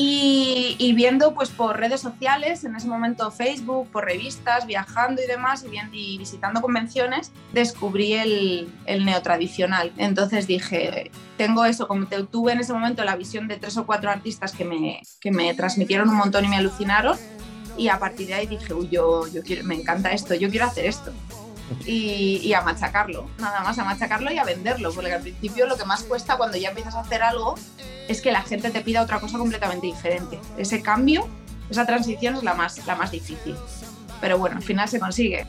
Y, viendo pues por redes sociales, en ese momento Facebook, por revistas, viajando y demás, y, visitando convenciones, descubrí el, el, neotradicional. Entonces dije, tengo eso, como tuve en ese momento la visión de tres o cuatro artistas que me, que me transmitieron un montón y me alucinaron, y a partir de ahí dije, uy, yo, yo quiero, me encanta esto, yo quiero hacer esto. Y, a machacarlo, nada más a machacarlo y a venderlo, porque al principio lo que más cuesta cuando ya empiezas a hacer algo es que la gente te pida otra cosa completamente diferente. Ese cambio, esa transición es la más, la más difícil. Pero bueno, al final se consigue.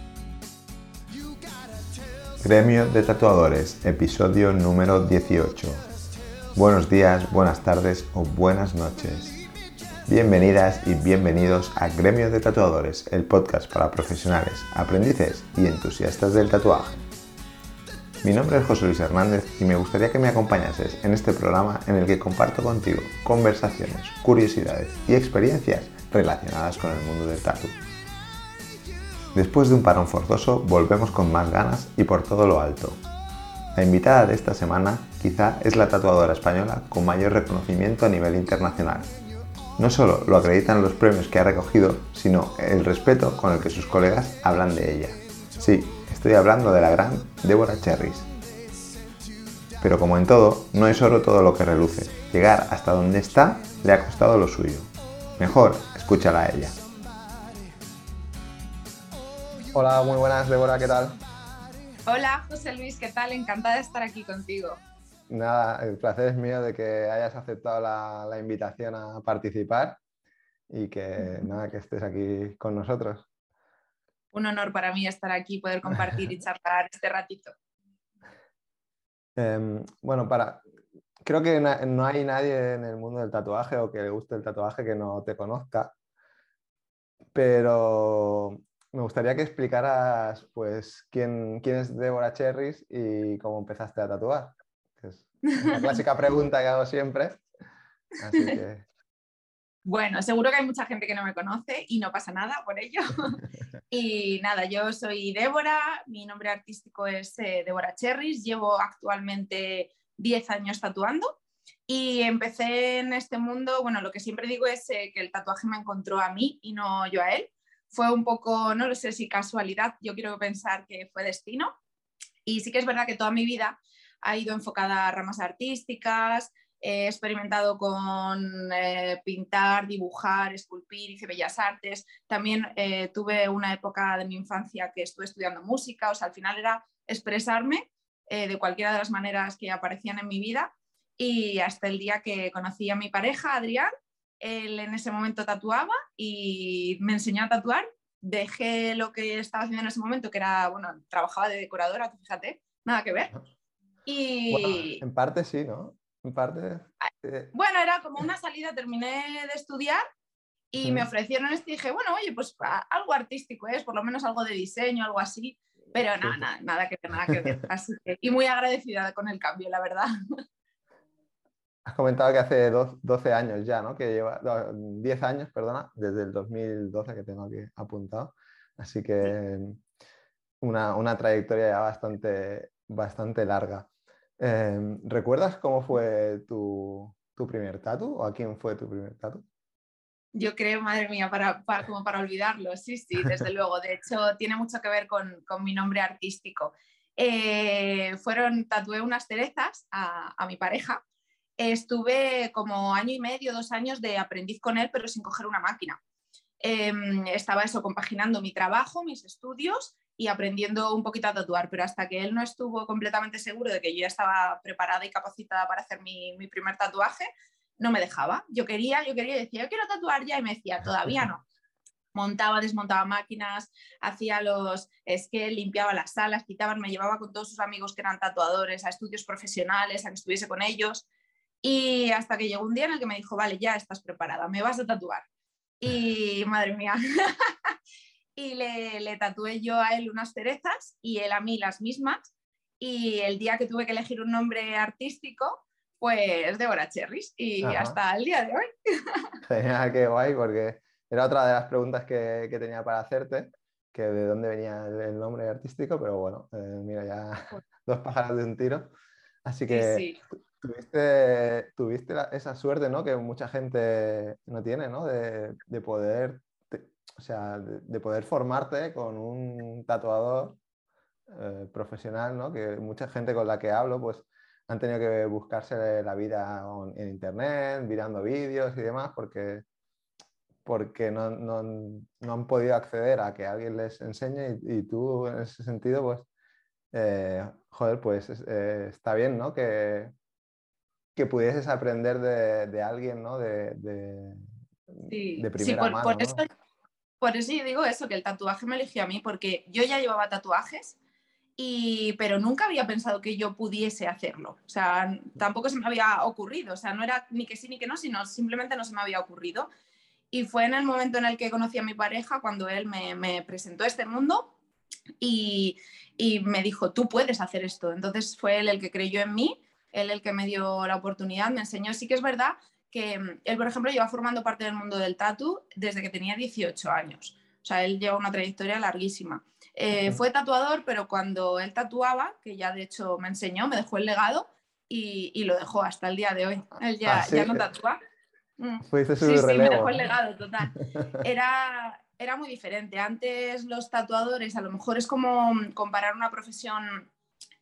Gremio de Tatuadores, episodio número 18. Buenos días, buenas tardes o buenas noches. Bienvenidas y bienvenidos a Gremio de Tatuadores, el podcast para profesionales, aprendices y entusiastas del tatuaje. Mi nombre es José Luis Hernández y me gustaría que me acompañases en este programa en el que comparto contigo conversaciones, curiosidades y experiencias relacionadas con el mundo del tatu. Después de un parón forzoso, volvemos con más ganas y por todo lo alto. La invitada de esta semana quizá es la tatuadora española con mayor reconocimiento a nivel internacional. No solo lo acreditan los premios que ha recogido, sino el respeto con el que sus colegas hablan de ella. Sí, Estoy hablando de la gran Débora Cherries. Pero como en todo, no es oro todo lo que reluce. Llegar hasta donde está le ha costado lo suyo. Mejor, escúchala a ella. Hola, muy buenas, Débora, ¿qué tal? Hola, José Luis, ¿qué tal? Encantada de estar aquí contigo. Nada, el placer es mío de que hayas aceptado la, la invitación a participar y que nada, que estés aquí con nosotros un honor para mí estar aquí, poder compartir y charlar este ratito. Em, bueno, para, creo que no hay nadie en el mundo del tatuaje o que le guste el tatuaje que no te conozca, pero me gustaría que explicaras pues quién, quién es Débora Cherries y cómo empezaste a tatuar. Una clásica pregunta que hago siempre. Así que bueno, seguro que hay mucha gente que no me conoce y no pasa nada por ello. y nada, yo soy Débora, mi nombre artístico es eh, Débora Cherries, llevo actualmente 10 años tatuando y empecé en este mundo, bueno, lo que siempre digo es eh, que el tatuaje me encontró a mí y no yo a él. Fue un poco, no lo sé si casualidad, yo quiero pensar que fue destino. Y sí que es verdad que toda mi vida ha ido enfocada a ramas artísticas, He experimentado con eh, pintar, dibujar, esculpir, hice bellas artes. También eh, tuve una época de mi infancia que estuve estudiando música. O sea, al final era expresarme eh, de cualquiera de las maneras que aparecían en mi vida. Y hasta el día que conocí a mi pareja, Adrián, él en ese momento tatuaba y me enseñó a tatuar. Dejé lo que estaba haciendo en ese momento, que era, bueno, trabajaba de decoradora, fíjate, nada que ver. Y... en parte sí, ¿no? parte. Eh, bueno, era como una salida, terminé de estudiar y me ofrecieron esto y dije, bueno, oye, pues algo artístico es, por lo menos algo de diseño, algo así, pero nada, nada, nada que ver, nada que ver. y muy agradecida con el cambio, la verdad. Has comentado que hace 12 años ya, ¿no? Que lleva 10 años, perdona, desde el 2012 que tengo aquí apuntado. Así que una, una trayectoria ya bastante, bastante larga. Em, ¿Recuerdas cómo fue tu, primer tatu o a quién fue tu primer tatu? Yo creo, madre mía, para, como para olvidarlo, sí, sí, desde luego. De hecho, tiene mucho que ver con, mi nombre artístico. Eh, fueron, tatué unas cerezas a, mi pareja. Estuve como año y medio, dos años de aprendiz con él, pero sin coger una máquina. Em, estaba eso, compaginando mi trabajo, mis estudios y aprendiendo un poquito a tatuar, pero hasta que él no estuvo completamente seguro de que yo ya estaba preparada y capacitada para hacer mi, primer tatuaje, no me dejaba. Yo quería, yo quería, decía, yo quiero tatuar ya y me decía, todavía no. Montaba, desmontaba máquinas, hacía los, es que limpiaba las salas, quitaban, me llevaba con todos sus amigos que eran tatuadores a estudios profesionales, a que estuviese con ellos. Y hasta que llegó un día en el que me dijo, vale, ya estás preparada, me vas a tatuar. Y madre mía, y le, tatué yo a él unas cerezas y él a mí las mismas. Y el día que tuve que elegir un nombre artístico, pues Débora Cherries y hasta el día de hoy. Genial, qué guay, porque era otra de las preguntas que, tenía para hacerte, que de dónde venía el, nombre artístico, pero bueno, eh, mira, ya dos pájaros de un tiro. Así que tuviste, esa suerte, ¿no? Que mucha gente no tiene, ¿no? De, poder, o sea, de, poder formarte con un tatuador eh, profesional, ¿no? Que mucha gente con la que hablo, pues han tenido que buscarse la vida en internet, mirando vídeos y demás, porque, porque no, han podido acceder a que alguien les enseñe y, tú en ese sentido, pues, eh, joder, pues eh, está bien, ¿no? Que, que pudieses aprender de, alguien, ¿no? De, de, primera por, mano. eso, por eso yo digo eso, que el tatuaje me eligió a mí, porque yo ya llevaba tatuajes pero nunca había pensado que yo pudiese hacerlo. O sea, tampoco se me había ocurrido. O sea, no era ni que sí ni que no, sino simplemente no se me había ocurrido. Y fue en el momento en el que conocí a mi pareja cuando él me, presentó este mundo y, y, me dijo, tú puedes hacer esto. Entonces fue él el que creyó en mí, él el que me dio la oportunidad, me enseñó. Sí que es verdad que mm, él, por ejemplo, lleva formando parte del mundo del tatu desde que tenía 18 años. O sea, él lleva una trayectoria larguísima. Eh, fue tatuador, pero cuando él tatuaba, que ya de hecho me enseñó, me dejó el legado y, lo dejó hasta el día de hoy. Él ya, ah, no tatúa. Mm. sí, sí, me dejó el legado, total. Era, era muy diferente. Antes los tatuadores, a lo mejor es como comparar una profesión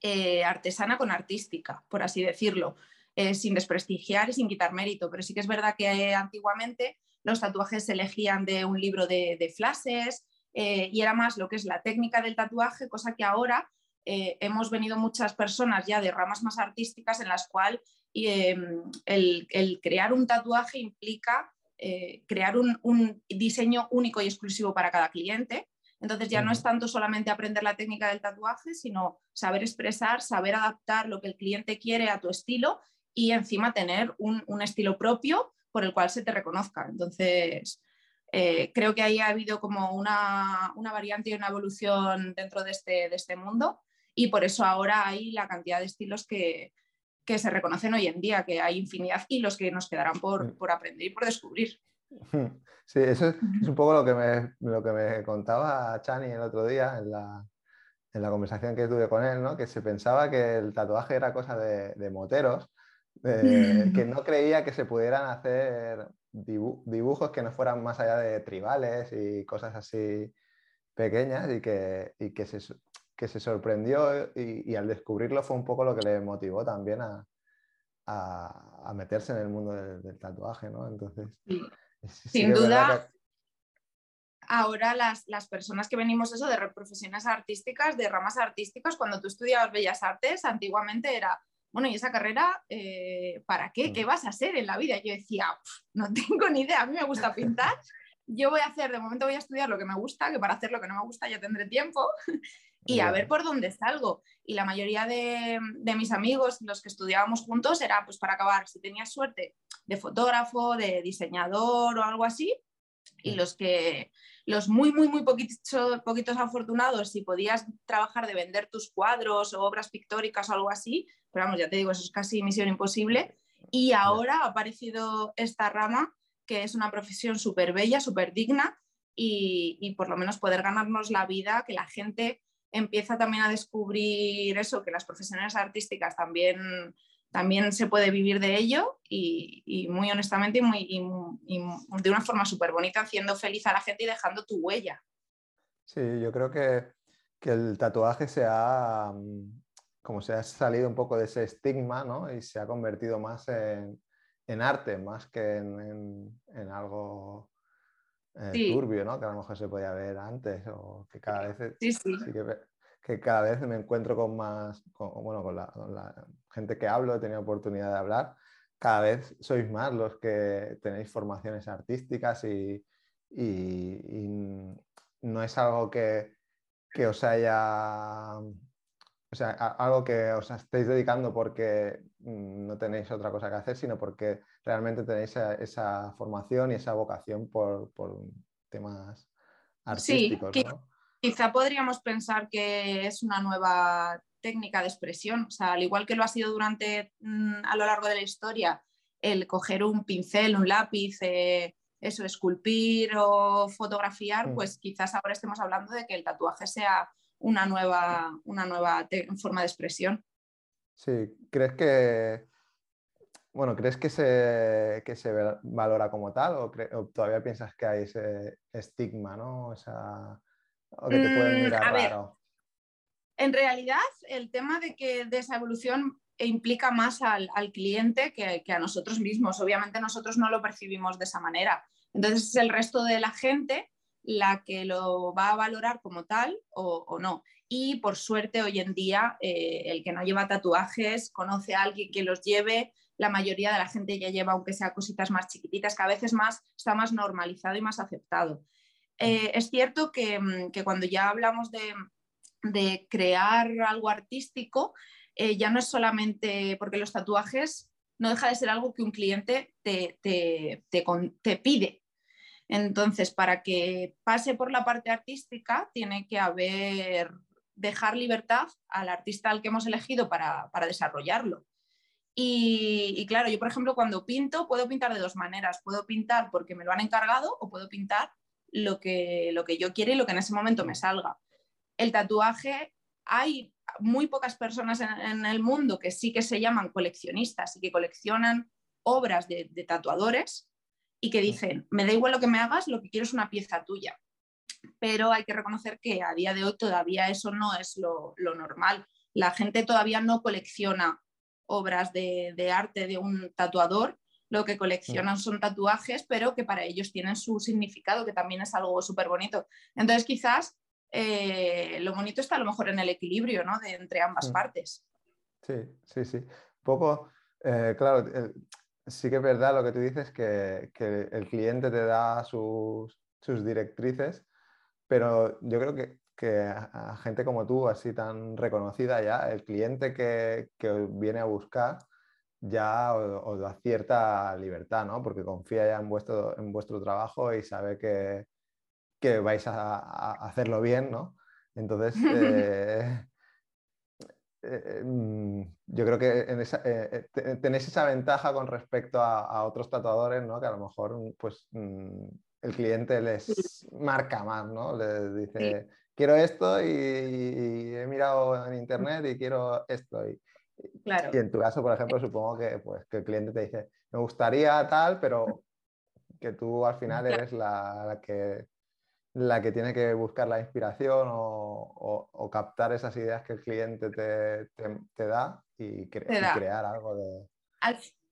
eh, artesana con artística, por así decirlo, eh, sin desprestigiar y sin quitar mérito. Pero sí que es verdad que antiguamente los tatuajes se elegían de un libro de, de flashes eh, y era más lo que es la técnica del tatuaje, cosa que ahora eh, hemos venido muchas personas ya de ramas más artísticas en las cuales em, el, crear un tatuaje implica eh, crear un, diseño único y exclusivo para cada cliente. Entonces ya no es tanto solamente aprender la técnica del tatuaje, sino saber expresar, saber adaptar lo que el cliente quiere a tu estilo y encima tener un, un estilo propio por el cual se te reconozca. Entonces, eh, creo que ahí ha habido como una, variante y una evolución dentro de este, de este, mundo y por eso ahora hay la cantidad de estilos que, se reconocen hoy en día, que hay infinidad y los que nos quedarán por, por aprender y por descubrir. Sí, eso es, un poco lo que, me, lo que me contaba Chani el otro día en la, en la conversación que tuve con él, ¿no? que se pensaba que el tatuaje era cosa de, de moteros, que no creía que se pudieran hacer dibujos que no fueran más allá de tribales y cosas así pequeñas y que, y que, se, que se sorprendió y, al descubrirlo fue un poco lo que le motivó también a, a, meterse en el mundo del, tatuaje, ¿no? Entonces, sin duda, ahora las, las, personas que venimos eso de profesiones artísticas, de ramas artísticas, cuando tú estudiabas Bellas Artes, antiguamente era bueno, ¿y esa carrera eh, para qué? ¿Qué mm. vas a hacer en la vida? Yo decía, no tengo ni idea, a mí me gusta pintar, yo voy a hacer, de momento voy a estudiar lo que me gusta, que para hacer lo que no me gusta ya tendré tiempo, y a ver por dónde salgo. Y la mayoría de, mis amigos, los que estudiábamos juntos, era pues para acabar, si tenías suerte, de fotógrafo, de diseñador o algo así, y los que los muy, muy, muy poquitos, poquitos afortunados, si podías trabajar de vender tus cuadros o obras pictóricas o algo así, pero vamos, ya te digo, eso es casi misión imposible. Y ahora ha aparecido esta rama, que es una profesión súper bella, súper digna, y, y, por lo menos poder ganarnos la vida, que la gente empieza también a descubrir eso, que las profesiones artísticas también también se puede vivir de ello y, muy honestamente y, muy, de una forma súper bonita, haciendo feliz a la gente y dejando tu huella. Sí, yo creo que, el tatuaje se ha, mm, como se ha salido un poco de ese estigma ¿no? y se ha convertido más en, arte, más que en, algo eh, turbio, ¿no? que a lo mejor se podía ver antes o que cada vez sí, sí. que, cada vez me encuentro con más, bueno, con la, gente que hablo, he tenido oportunidad de hablar, cada vez sois más los que tenéis formaciones artísticas y, no es algo que, os haya, o sea, algo que os estéis dedicando porque no tenéis otra cosa que hacer, sino porque realmente tenéis esa, formación y esa vocación por, temas artísticos. Sí, quizá podríamos pensar que es una nueva técnica de expresión. O sea, al igual que lo ha sido durante mm, a lo largo de la historia, el coger un pincel, un lápiz, eh, eso, esculpir o fotografiar, mm. pues quizás ahora estemos hablando de que el tatuaje sea una nueva, una nueva forma de expresión. Sí, ¿crees que, bueno, ¿crees que se, se valora como tal o, todavía piensas que hay ese estigma, ¿no? O, que te pueden mm, mirar raro. En realidad, el tema de que de esa evolución implica más al, cliente que, a nosotros mismos. Obviamente nosotros no lo percibimos de esa manera. Entonces es el resto de la gente la que lo va a valorar como tal o, no. Y por suerte hoy en día eh, el que no lleva tatuajes conoce a alguien que los lleve. La mayoría de la gente ya lleva, aunque sea cositas más chiquititas, que a veces más, está más normalizado y más aceptado. Eh, es cierto que, mm, cuando ya hablamos de, de crear algo artístico, eh, ya no es solamente porque los tatuajes no deja de ser algo que un cliente te, te, pide. Entonces, para que pase por la parte artística, tiene que haber, dejar libertad al artista al que hemos elegido para, desarrollarlo. Y, claro, yo por ejemplo cuando pinto puedo pintar de dos maneras. Puedo pintar porque me lo han encargado o puedo pintar lo que, lo que yo quiero y lo que en ese momento me salga. El tatuaje hay muy pocas personas en, el mundo que sí que se llaman coleccionistas y que coleccionan obras de, tatuadores y que dicen, me da igual lo que me hagas, lo que quiero es una pieza tuya. Pero hay que reconocer que a día de hoy todavía eso no es lo, normal. La gente todavía no colecciona obras de, de, arte de un tatuador, lo que coleccionan son tatuajes, pero que para ellos tienen su significado, que también es algo súper bonito. Entonces quizás eh, lo bonito está a lo mejor en el equilibrio ¿no? de entre ambas mm. partes. Sí, sí, sí. Poco, eh, claro, sí que es verdad lo que tú dices, que, que el cliente te da sus, sus, directrices, pero yo creo que, que a, gente como tú, así tan reconocida ya, el cliente que, que viene a buscar ya os, da cierta libertad, ¿no? Porque confía ya en vuestro, en vuestro trabajo y sabe que, que vais a, hacerlo bien, ¿no? Entonces, eh, eh, mm, yo creo que en esa, eh, tenéis esa ventaja con respecto a, otros tatuadores, ¿no? Que a lo mejor, pues, mm, el cliente les marca más, ¿no? Le dice, quiero esto y, he mirado en internet y quiero esto. Y, claro. y en tu caso, por ejemplo, supongo que, pues, que el cliente te dice, me gustaría tal, pero que tú al final eres la que la que tiene que buscar la inspiración o, captar esas ideas que el cliente te, da y, crear algo de...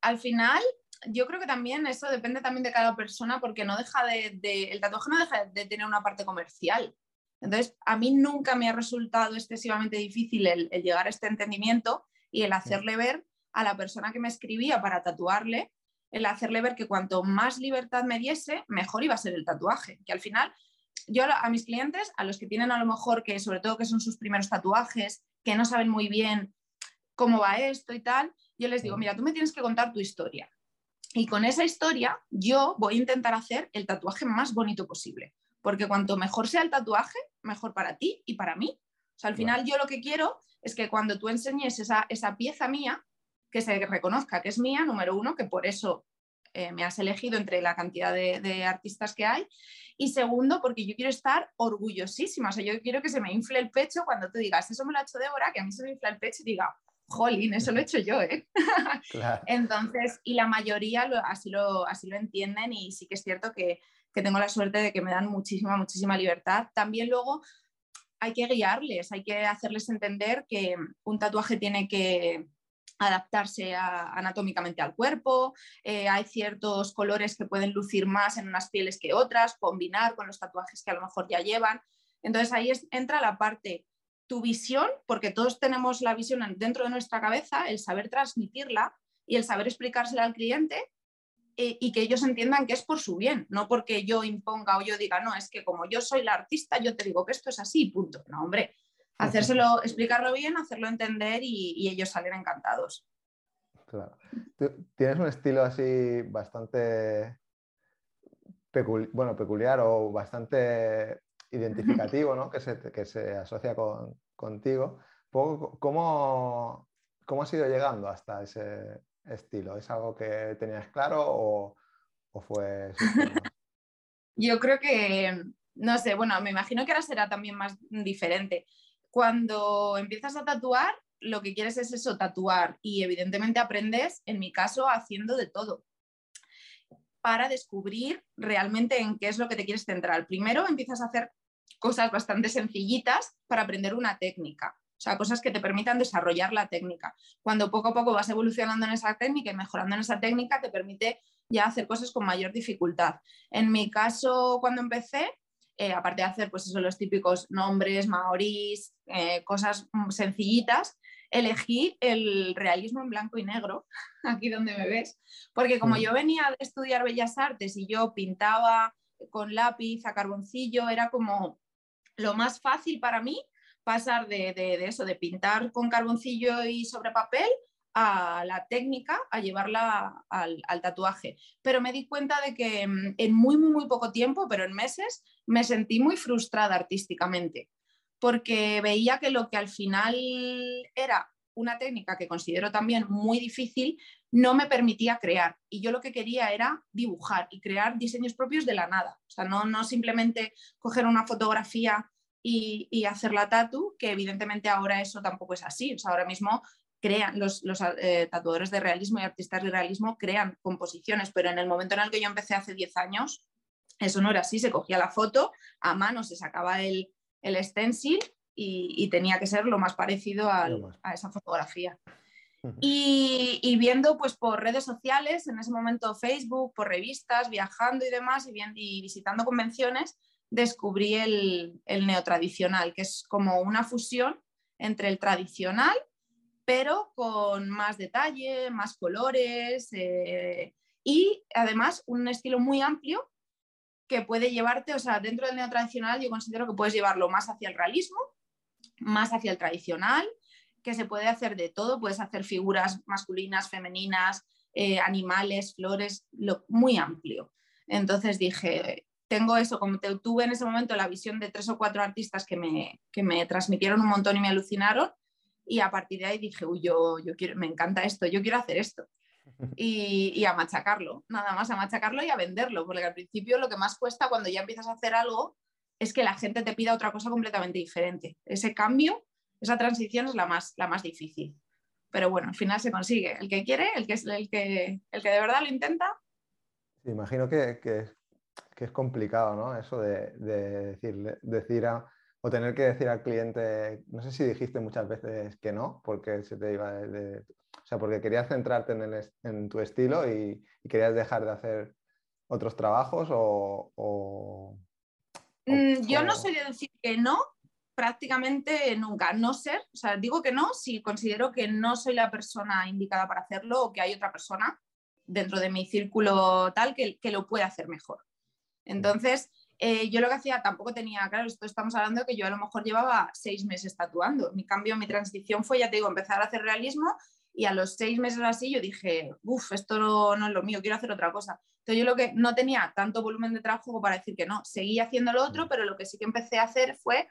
Al, final, yo creo que también eso depende también de cada persona porque no deja de, el tatuaje no deja de tener una parte comercial. Entonces, a mí nunca me ha resultado excesivamente difícil el, el llegar a este entendimiento y el hacerle ver a la persona que me escribía para tatuarle, el hacerle ver que cuanto más libertad me diese, mejor iba a ser el tatuaje. Que al final yo a mis clientes, a los que tienen a lo mejor que sobre todo que son sus primeros tatuajes, que no saben muy bien cómo va esto y tal, yo les digo, mira, tú me tienes que contar tu historia. Y con esa historia yo voy a intentar hacer el tatuaje más bonito posible, porque cuanto mejor sea el tatuaje, mejor para ti y para mí. O sea, al final yo lo que quiero es que cuando tú enseñes esa, esa pieza mía, que se reconozca que es mía, número uno, que por eso eh, me has elegido entre la cantidad de, artistas que hay. Y segundo, porque yo quiero estar orgullosísima. O sea, yo quiero que se me infle el pecho cuando tú digas, eso me lo ha hecho Débora, que a mí se me infla el pecho y diga, jolín, eso lo he hecho yo, ¿eh? Entonces, y la mayoría así, lo, así lo entienden y sí que es cierto que, que tengo la suerte de que me dan muchísima, muchísima libertad. También luego hay que guiarles, hay que hacerles entender que un tatuaje tiene que, adaptarse anatómicamente al cuerpo, eh, hay ciertos colores que pueden lucir más en unas pieles que otras, combinar con los tatuajes que a lo mejor ya llevan. Entonces ahí entra la parte, tu visión, porque todos tenemos la visión dentro de nuestra cabeza, el saber transmitirla y el saber explicársela al cliente eh, y que ellos entiendan que es por su bien, no porque yo imponga o yo diga, no, es que como yo soy la artista, yo te digo que esto es así, punto. No, hombre, hacérselo, explicarlo bien, hacerlo entender y, ellos salen encantados. Claro. tienes un estilo así bastante bueno, peculiar o bastante identificativo, ¿no? que, se, que se asocia con, contigo. ¿Cómo, ¿Cómo has ido llegando hasta ese estilo? ¿Es algo que tenías claro o, o fue... Yo creo que, no sé, bueno, me imagino que ahora será también más diferente cuando empiezas a tatuar, lo que quieres es eso, tatuar y evidentemente aprendes, en mi caso, haciendo de todo para descubrir realmente en qué es lo que te quieres centrar. Primero empiezas a hacer cosas bastante sencillitas para aprender una técnica, o sea, cosas que te permitan desarrollar la técnica. Cuando poco a poco vas evolucionando en esa técnica y mejorando en esa técnica, te permite ya hacer cosas con mayor dificultad. En mi caso, cuando empecé, eh, aparte de hacer pues eso, los típicos nombres, maorís, eh, cosas mm, sencillitas, elegí el realismo en blanco y negro, aquí donde me ves, porque como yo venía de estudiar bellas artes y yo pintaba con lápiz a carboncillo, era como lo más fácil para mí pasar de, eso, de pintar con carboncillo y sobre papel a la técnica, a llevarla al, tatuaje. Pero me di cuenta de que mm, en muy, muy, muy poco tiempo, pero en meses, me sentí muy frustrada artísticamente, porque veía que lo que al final era una técnica que considero también muy difícil, no me permitía crear. Y yo lo que quería era dibujar y crear diseños propios de la nada. O sea, no, no simplemente coger una fotografía y, hacer la tatu, que evidentemente ahora eso tampoco es así. O sea, ahora mismo crean los, eh, tatuadores de realismo y artistas de realismo crean composiciones, pero en el momento en el que yo empecé hace 10 años, eso no era así, se cogía la foto, a mano se sacaba el, el stencil y, tenía que ser lo más parecido a esa fotografía. Y, y, viendo pues por redes sociales, en ese momento Facebook, por revistas, viajando y demás, y, y visitando convenciones, descubrí el, el, neotradicional, que es como una fusión entre el tradicional, pero con más detalle, más colores eh, y además un estilo muy amplio que puede llevarte, o sea, dentro del neotradicional yo considero que puedes llevarlo más hacia el realismo, más hacia el tradicional, que se puede hacer de todo, puedes hacer figuras masculinas, femeninas, eh, animales, flores, lo, muy amplio. Entonces dije, tengo eso, como te, tuve en ese momento la visión de tres o cuatro artistas que me, que me transmitieron un montón y me alucinaron, y a partir de ahí dije, uy, yo, yo quiero, me encanta esto, yo quiero hacer esto. Y, a machacarlo, nada más a machacarlo y a venderlo, porque al principio lo que más cuesta cuando ya empiezas a hacer algo es que la gente te pida otra cosa completamente diferente. Ese cambio, esa transición es la más, la más difícil. Pero bueno, al final se consigue. El que quiere, el que, el que, el que de verdad lo intenta. imagino que, que, es complicado, ¿no? Eso de, decir, decir o tener que decir al cliente, no sé si dijiste muchas veces que no, porque se te iba de, o sea, porque querías centrarte en, el, en tu estilo y, querías dejar de hacer otros trabajos o, Mm, yo no soy de decir que no, prácticamente nunca. No ser, o sea, digo que no si considero que no soy la persona indicada para hacerlo o que hay otra persona dentro de mi círculo tal que, que lo puede hacer mejor. Entonces, eh, yo lo que hacía tampoco tenía, claro, esto estamos hablando de que yo a lo mejor llevaba seis meses tatuando. Mi cambio, mi transición fue, ya te digo, empezar a hacer realismo y a los seis meses así yo dije, uff, esto no, no, es lo mío, quiero hacer otra cosa. Entonces yo lo que no tenía tanto volumen de trabajo para decir que no, seguí haciendo lo otro, mm. pero lo que sí que empecé a hacer fue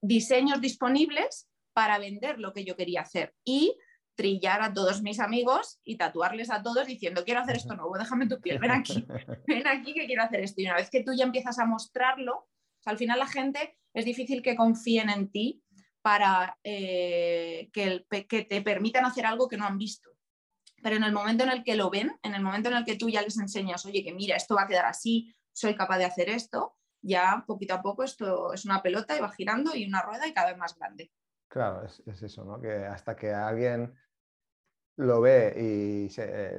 diseños disponibles para vender lo que yo quería hacer y trillar a todos mis amigos y tatuarles a todos diciendo, quiero hacer esto nuevo, déjame tu piel, ven aquí, ven aquí que quiero hacer esto. Y una vez que tú ya empiezas a mostrarlo, al final la gente es difícil que confíen en ti para eh, que, te permitan hacer algo que no han visto. Pero en el momento en el que lo ven, en el momento en el que tú ya les enseñas, oye, que mira, esto va a quedar así, soy capaz de hacer esto, ya poquito a poco esto es una pelota y va girando y una rueda y cada vez más grande. Claro, es, eso, ¿no? Que hasta que alguien lo ve y se,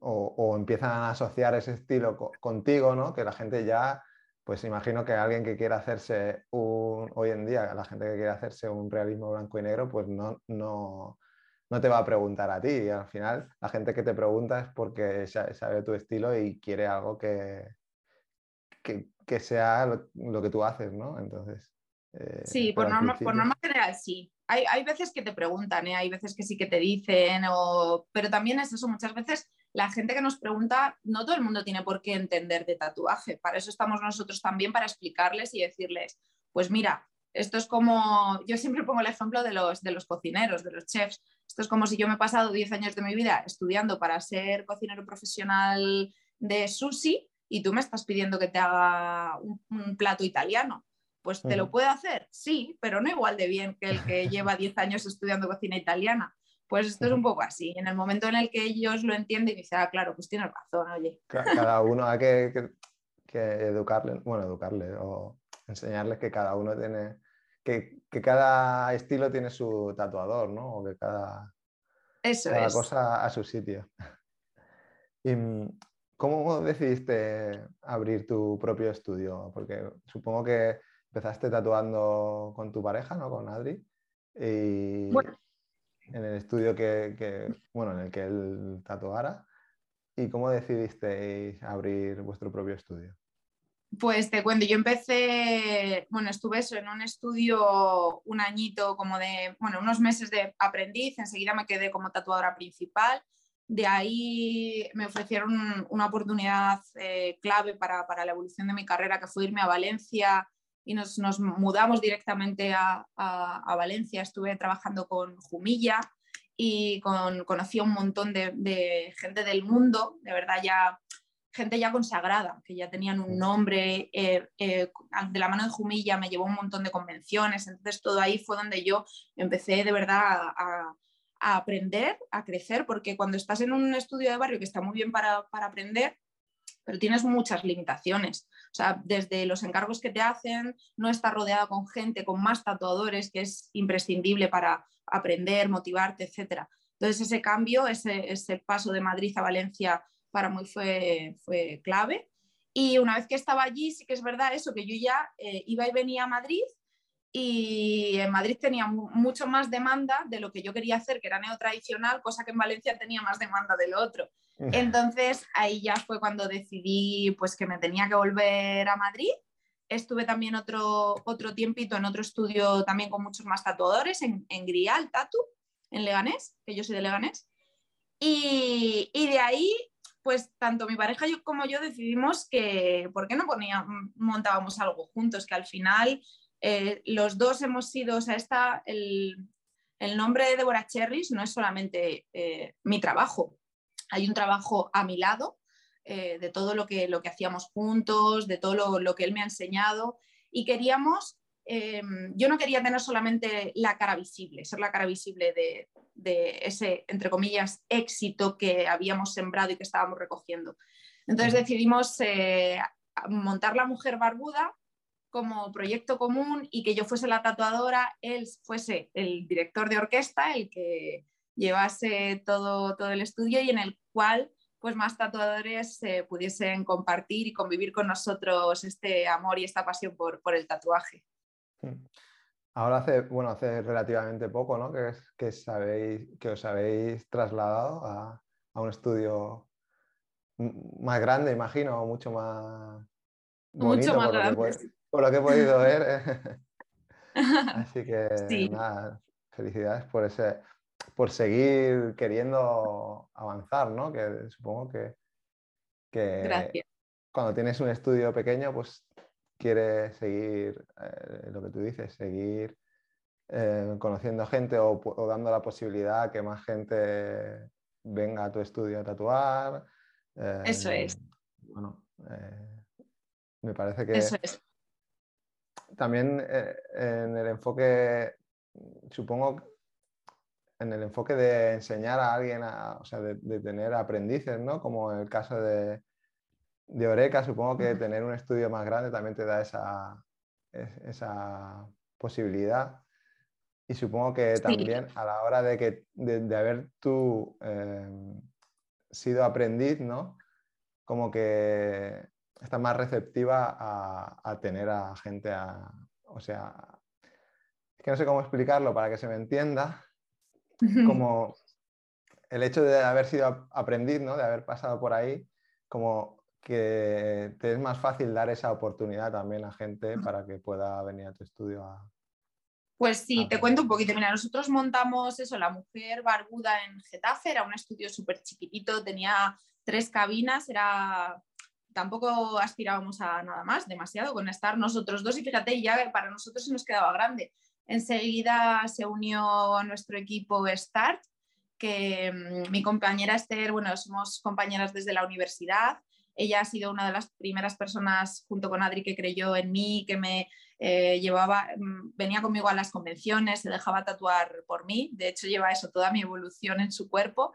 o, empiezan a asociar ese estilo contigo, ¿no? Que la gente ya pues imagino que alguien que quiera hacerse un, hoy en día, la gente que quiere hacerse un realismo blanco y negro, pues no, no, no te va a preguntar a ti. Y al final, la gente que te pregunta es porque sabe tu estilo y quiere algo que, que, sea lo, que tú haces, ¿no? Entonces. Eh, sí, por norma, por norma, general sí. Hay, hay, veces que te preguntan, ¿eh? hay veces que sí que te dicen, o... pero también es eso, muchas veces la gente que nos pregunta, no todo el mundo tiene por qué entender de tatuaje. Para eso estamos nosotros también, para explicarles y decirles, pues mira, esto es como, yo siempre pongo el ejemplo de los, de los cocineros, de los chefs. Esto es como si yo me he pasado 10 años de mi vida estudiando para ser cocinero profesional de sushi y tú me estás pidiendo que te haga un, plato italiano Pues te lo puedo hacer, sí, pero no igual de bien que el que lleva 10 años estudiando cocina italiana. Pues esto es un poco así. En el momento en el que ellos lo entienden y dicen, ah, claro, pues tienes razón, oye. Cada uno hay que, que, educarle, bueno, educarle o enseñarles que cada uno tiene, que, que, cada estilo tiene su tatuador, ¿no? O que cada, Eso cada cosa a su sitio. ¿Y cómo decidiste abrir tu propio estudio? Porque supongo que empezaste tatuando con tu pareja, ¿no? Con Adri. Y en el estudio que, bueno, en el que él tatuara. ¿Y cómo decidisteis abrir vuestro propio estudio? Pues te cuento, yo empecé, bueno, estuve eso en un estudio un añito, como de, bueno, unos meses de aprendiz, enseguida me quedé como tatuadora principal. De ahí me ofrecieron una oportunidad eh, clave para, para, la evolución de mi carrera, que fue irme a Valencia y nos, nos mudamos directamente a, a, Valencia. Estuve trabajando con Jumilla y con, conocí a un montón de, de, gente del mundo, de verdad ya gente ya consagrada, que ya tenían un nombre, eh, eh, de la mano de Jumilla me llevó un montón de convenciones, entonces todo ahí fue donde yo empecé de verdad a, a aprender, a crecer, porque cuando estás en un estudio de barrio que está muy bien para, para aprender, pero tienes muchas limitaciones. Sea, desde los encargos que te hacen, no estar rodeada con gente, con más tatuadores, que es imprescindible para aprender, motivarte, etc. Entonces, ese cambio, ese, ese paso de Madrid a Valencia para mí fue, fue clave. Y una vez que estaba allí, sí que es verdad eso, que yo ya eh, iba y venía a Madrid y en Madrid tenía mucho más demanda de lo que yo quería hacer, que era neotradicional, cosa que en Valencia tenía más demanda de lo otro. Entonces ahí ya fue cuando decidí pues que me tenía que volver a Madrid. Estuve también otro, otro tiempito en otro estudio también con muchos más tatuadores, en, en Grial Tatu, en Leganés, que yo soy de Leganés. Y, y de ahí pues tanto mi pareja como yo decidimos que, ¿por qué no montábamos algo juntos? Que al final eh, los dos hemos sido, o sea, esta, el, nombre de Deborah Cherries no es solamente eh, mi trabajo, hay un trabajo a mi lado eh, de todo lo que, lo que hacíamos juntos, de todo lo, que él me ha enseñado. Y queríamos, yo no quería tener solamente la cara visible, ser la cara visible de, de, ese, entre comillas, éxito que habíamos sembrado y que estábamos recogiendo. Entonces decidimos montar la mujer barbuda como proyecto común y que yo fuese la tatuadora, él fuese el director de orquesta, el que llevase todo, todo el estudio y en el cual pues más tatuadores eh, pudiesen compartir y convivir con nosotros este amor y esta pasión por, por el tatuaje. Hmm. Ahora hace, bueno, hace relativamente poco, ¿no? Que, que, sabéis, que os habéis trasladado a, a un estudio más grande, imagino, mucho más bonito, mucho más grande por lo que he podido ver. Así que nada, felicidades por ese, por seguir queriendo avanzar, ¿no? Que supongo que, que cuando tienes un estudio pequeño, pues quieres seguir eh, lo que tú dices, seguir eh, conociendo gente o, dando la posibilidad que más gente venga a tu estudio a tatuar. Eso es. Eh, bueno, me parece que Eso es también eh, en el enfoque, supongo, en el enfoque de enseñar a alguien, o sea, de, tener aprendices, ¿no? Como en el caso de, de Oreca, supongo que tener un estudio más grande también te da esa, esa posibilidad. Y supongo que también a la hora de, que, de, haber tú em, sido aprendiz, ¿no? Como que está más receptiva a, tener a gente, o sea, es que no sé cómo explicarlo para que se me entienda, como el hecho de haber sido aprendiz, ¿no? de haber pasado por ahí, como que te es más fácil dar esa oportunidad también a gente para que pueda venir a tu estudio a... Pues sí, te cuento un poquito. Mira, nosotros montamos eso, La Mujer Barbuda en Getafe, era un estudio súper chiquitito, tenía tres cabinas, era tampoco aspirábamos a nada más, demasiado, con estar nosotros dos y fíjate, ya para nosotros se nos quedaba grande. Enseguida se unió a nuestro equipo Start, que mm, mi compañera Esther, bueno, somos compañeras desde la universidad, Ella ha sido una de las primeras personas, junto con Adri, que creyó en mí, que me eh, llevaba, mm, venía conmigo a las convenciones, se dejaba tatuar por mí. De hecho, lleva eso, toda mi evolución en su cuerpo.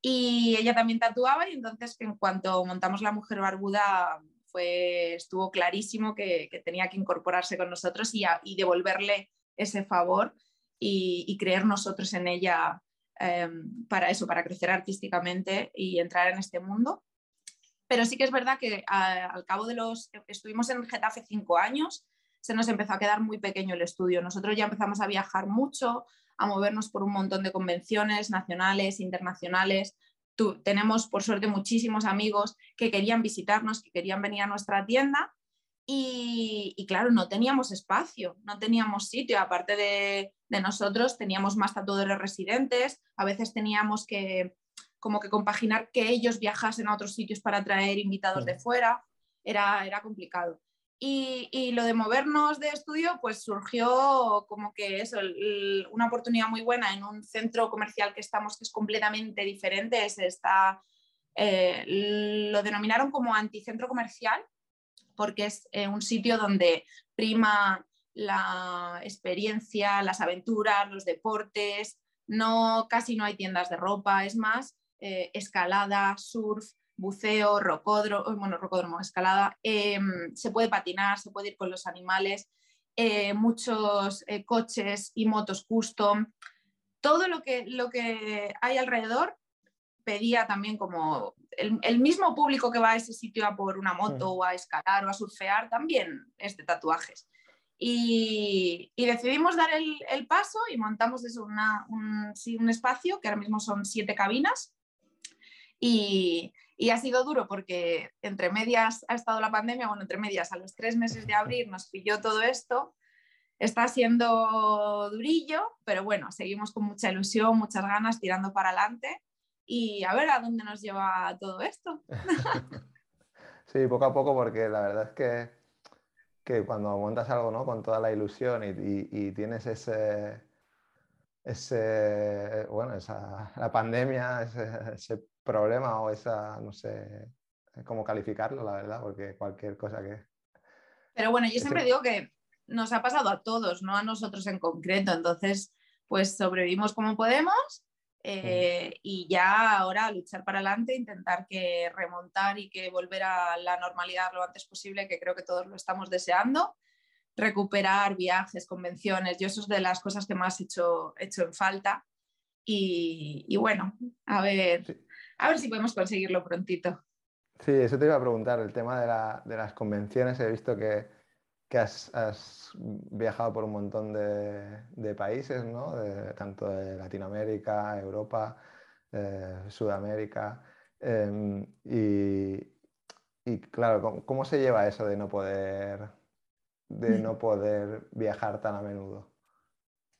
Y ella también tatuaba y entonces en cuanto montamos La Mujer Barbuda fue, estuvo clarísimo que, tenía que incorporarse con nosotros y, y devolverle ese favor y, creer nosotros en ella em, para eso, para crecer artísticamente y entrar en este mundo. Pero sí que es verdad que al cabo de los, estuvimos en Getafe cinco años, se nos empezó a quedar muy pequeño el estudio. Nosotros ya empezamos a viajar mucho, a movernos por un montón de convenciones nacionales, internacionales. tenemos, por suerte, muchísimos amigos que querían visitarnos, que querían venir a nuestra tienda y, claro, no teníamos espacio, no teníamos sitio. Aparte de, nosotros, teníamos más tatuadores residentes, a veces teníamos que como que compaginar que ellos viajasen a otros sitios para traer invitados de fuera, era, era complicado. Y, lo de movernos de estudio, pues surgió como que eso, una oportunidad muy buena en un centro comercial que estamos, que es completamente diferente, es esta, eh, lo denominaron como anticentro comercial, porque es eh, un sitio donde prima la experiencia, las aventuras, los deportes, no, casi no hay tiendas de ropa, es más eh, escalada, surf, buceo, rocódromo, bueno, rocódromo, escalada, em, se puede patinar, se puede ir con los animales, eh, muchos coches y motos custom, todo lo que, lo que hay alrededor pedía también como el, mismo público que va a ese sitio a por una moto o a escalar o a surfear también es de tatuajes. Y, decidimos dar el, paso y montamos un, espacio que ahora mismo son siete cabinas. Y, y, ha sido duro porque entre medias ha estado la pandemia, bueno, entre medias a los tres meses de abrir nos pilló todo esto. Está siendo durillo, pero bueno, seguimos con mucha ilusión, muchas ganas, tirando para adelante y a ver a dónde nos lleva todo esto. sí, poco a poco, porque la verdad es que, que cuando montas algo ¿no? con toda la ilusión y, tienes ese, ese, bueno, esa, la pandemia, ese, problema o esa, no sé cómo calificarlo, la verdad, porque cualquier cosa que... Pero bueno, yo siempre digo que nos ha pasado a todos, no a nosotros en concreto, entonces pues sobrevivimos como podemos eh, y ya ahora luchar para adelante, intentar que remontar y que volver a la normalidad lo antes posible, que creo que todos lo estamos deseando, recuperar viajes, convenciones, yo eso es de las cosas que más he hecho, hecho en falta. Y, bueno, a ver, a ver si podemos conseguirlo prontito. Sí, eso te iba a preguntar, el tema de, de las convenciones, he visto que, que has, viajado por un montón de, países, ¿no? tanto de Latinoamérica, Europa, eh, Sudamérica. Em, y, claro, ¿cómo, se lleva eso de no poder, de no poder viajar tan a menudo?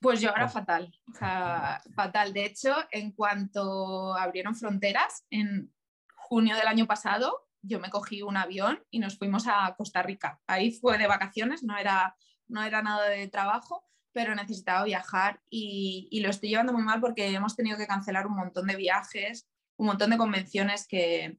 Pues yo ahora fatal, fatal. De hecho, en cuanto abrieron fronteras en junio del año pasado, yo me cogí un avión y nos fuimos a Costa Rica. Ahí fue de vacaciones, no era, no era nada de trabajo, pero necesitaba viajar y, lo estoy llevando muy mal porque hemos tenido que cancelar un montón de viajes, un montón de convenciones que,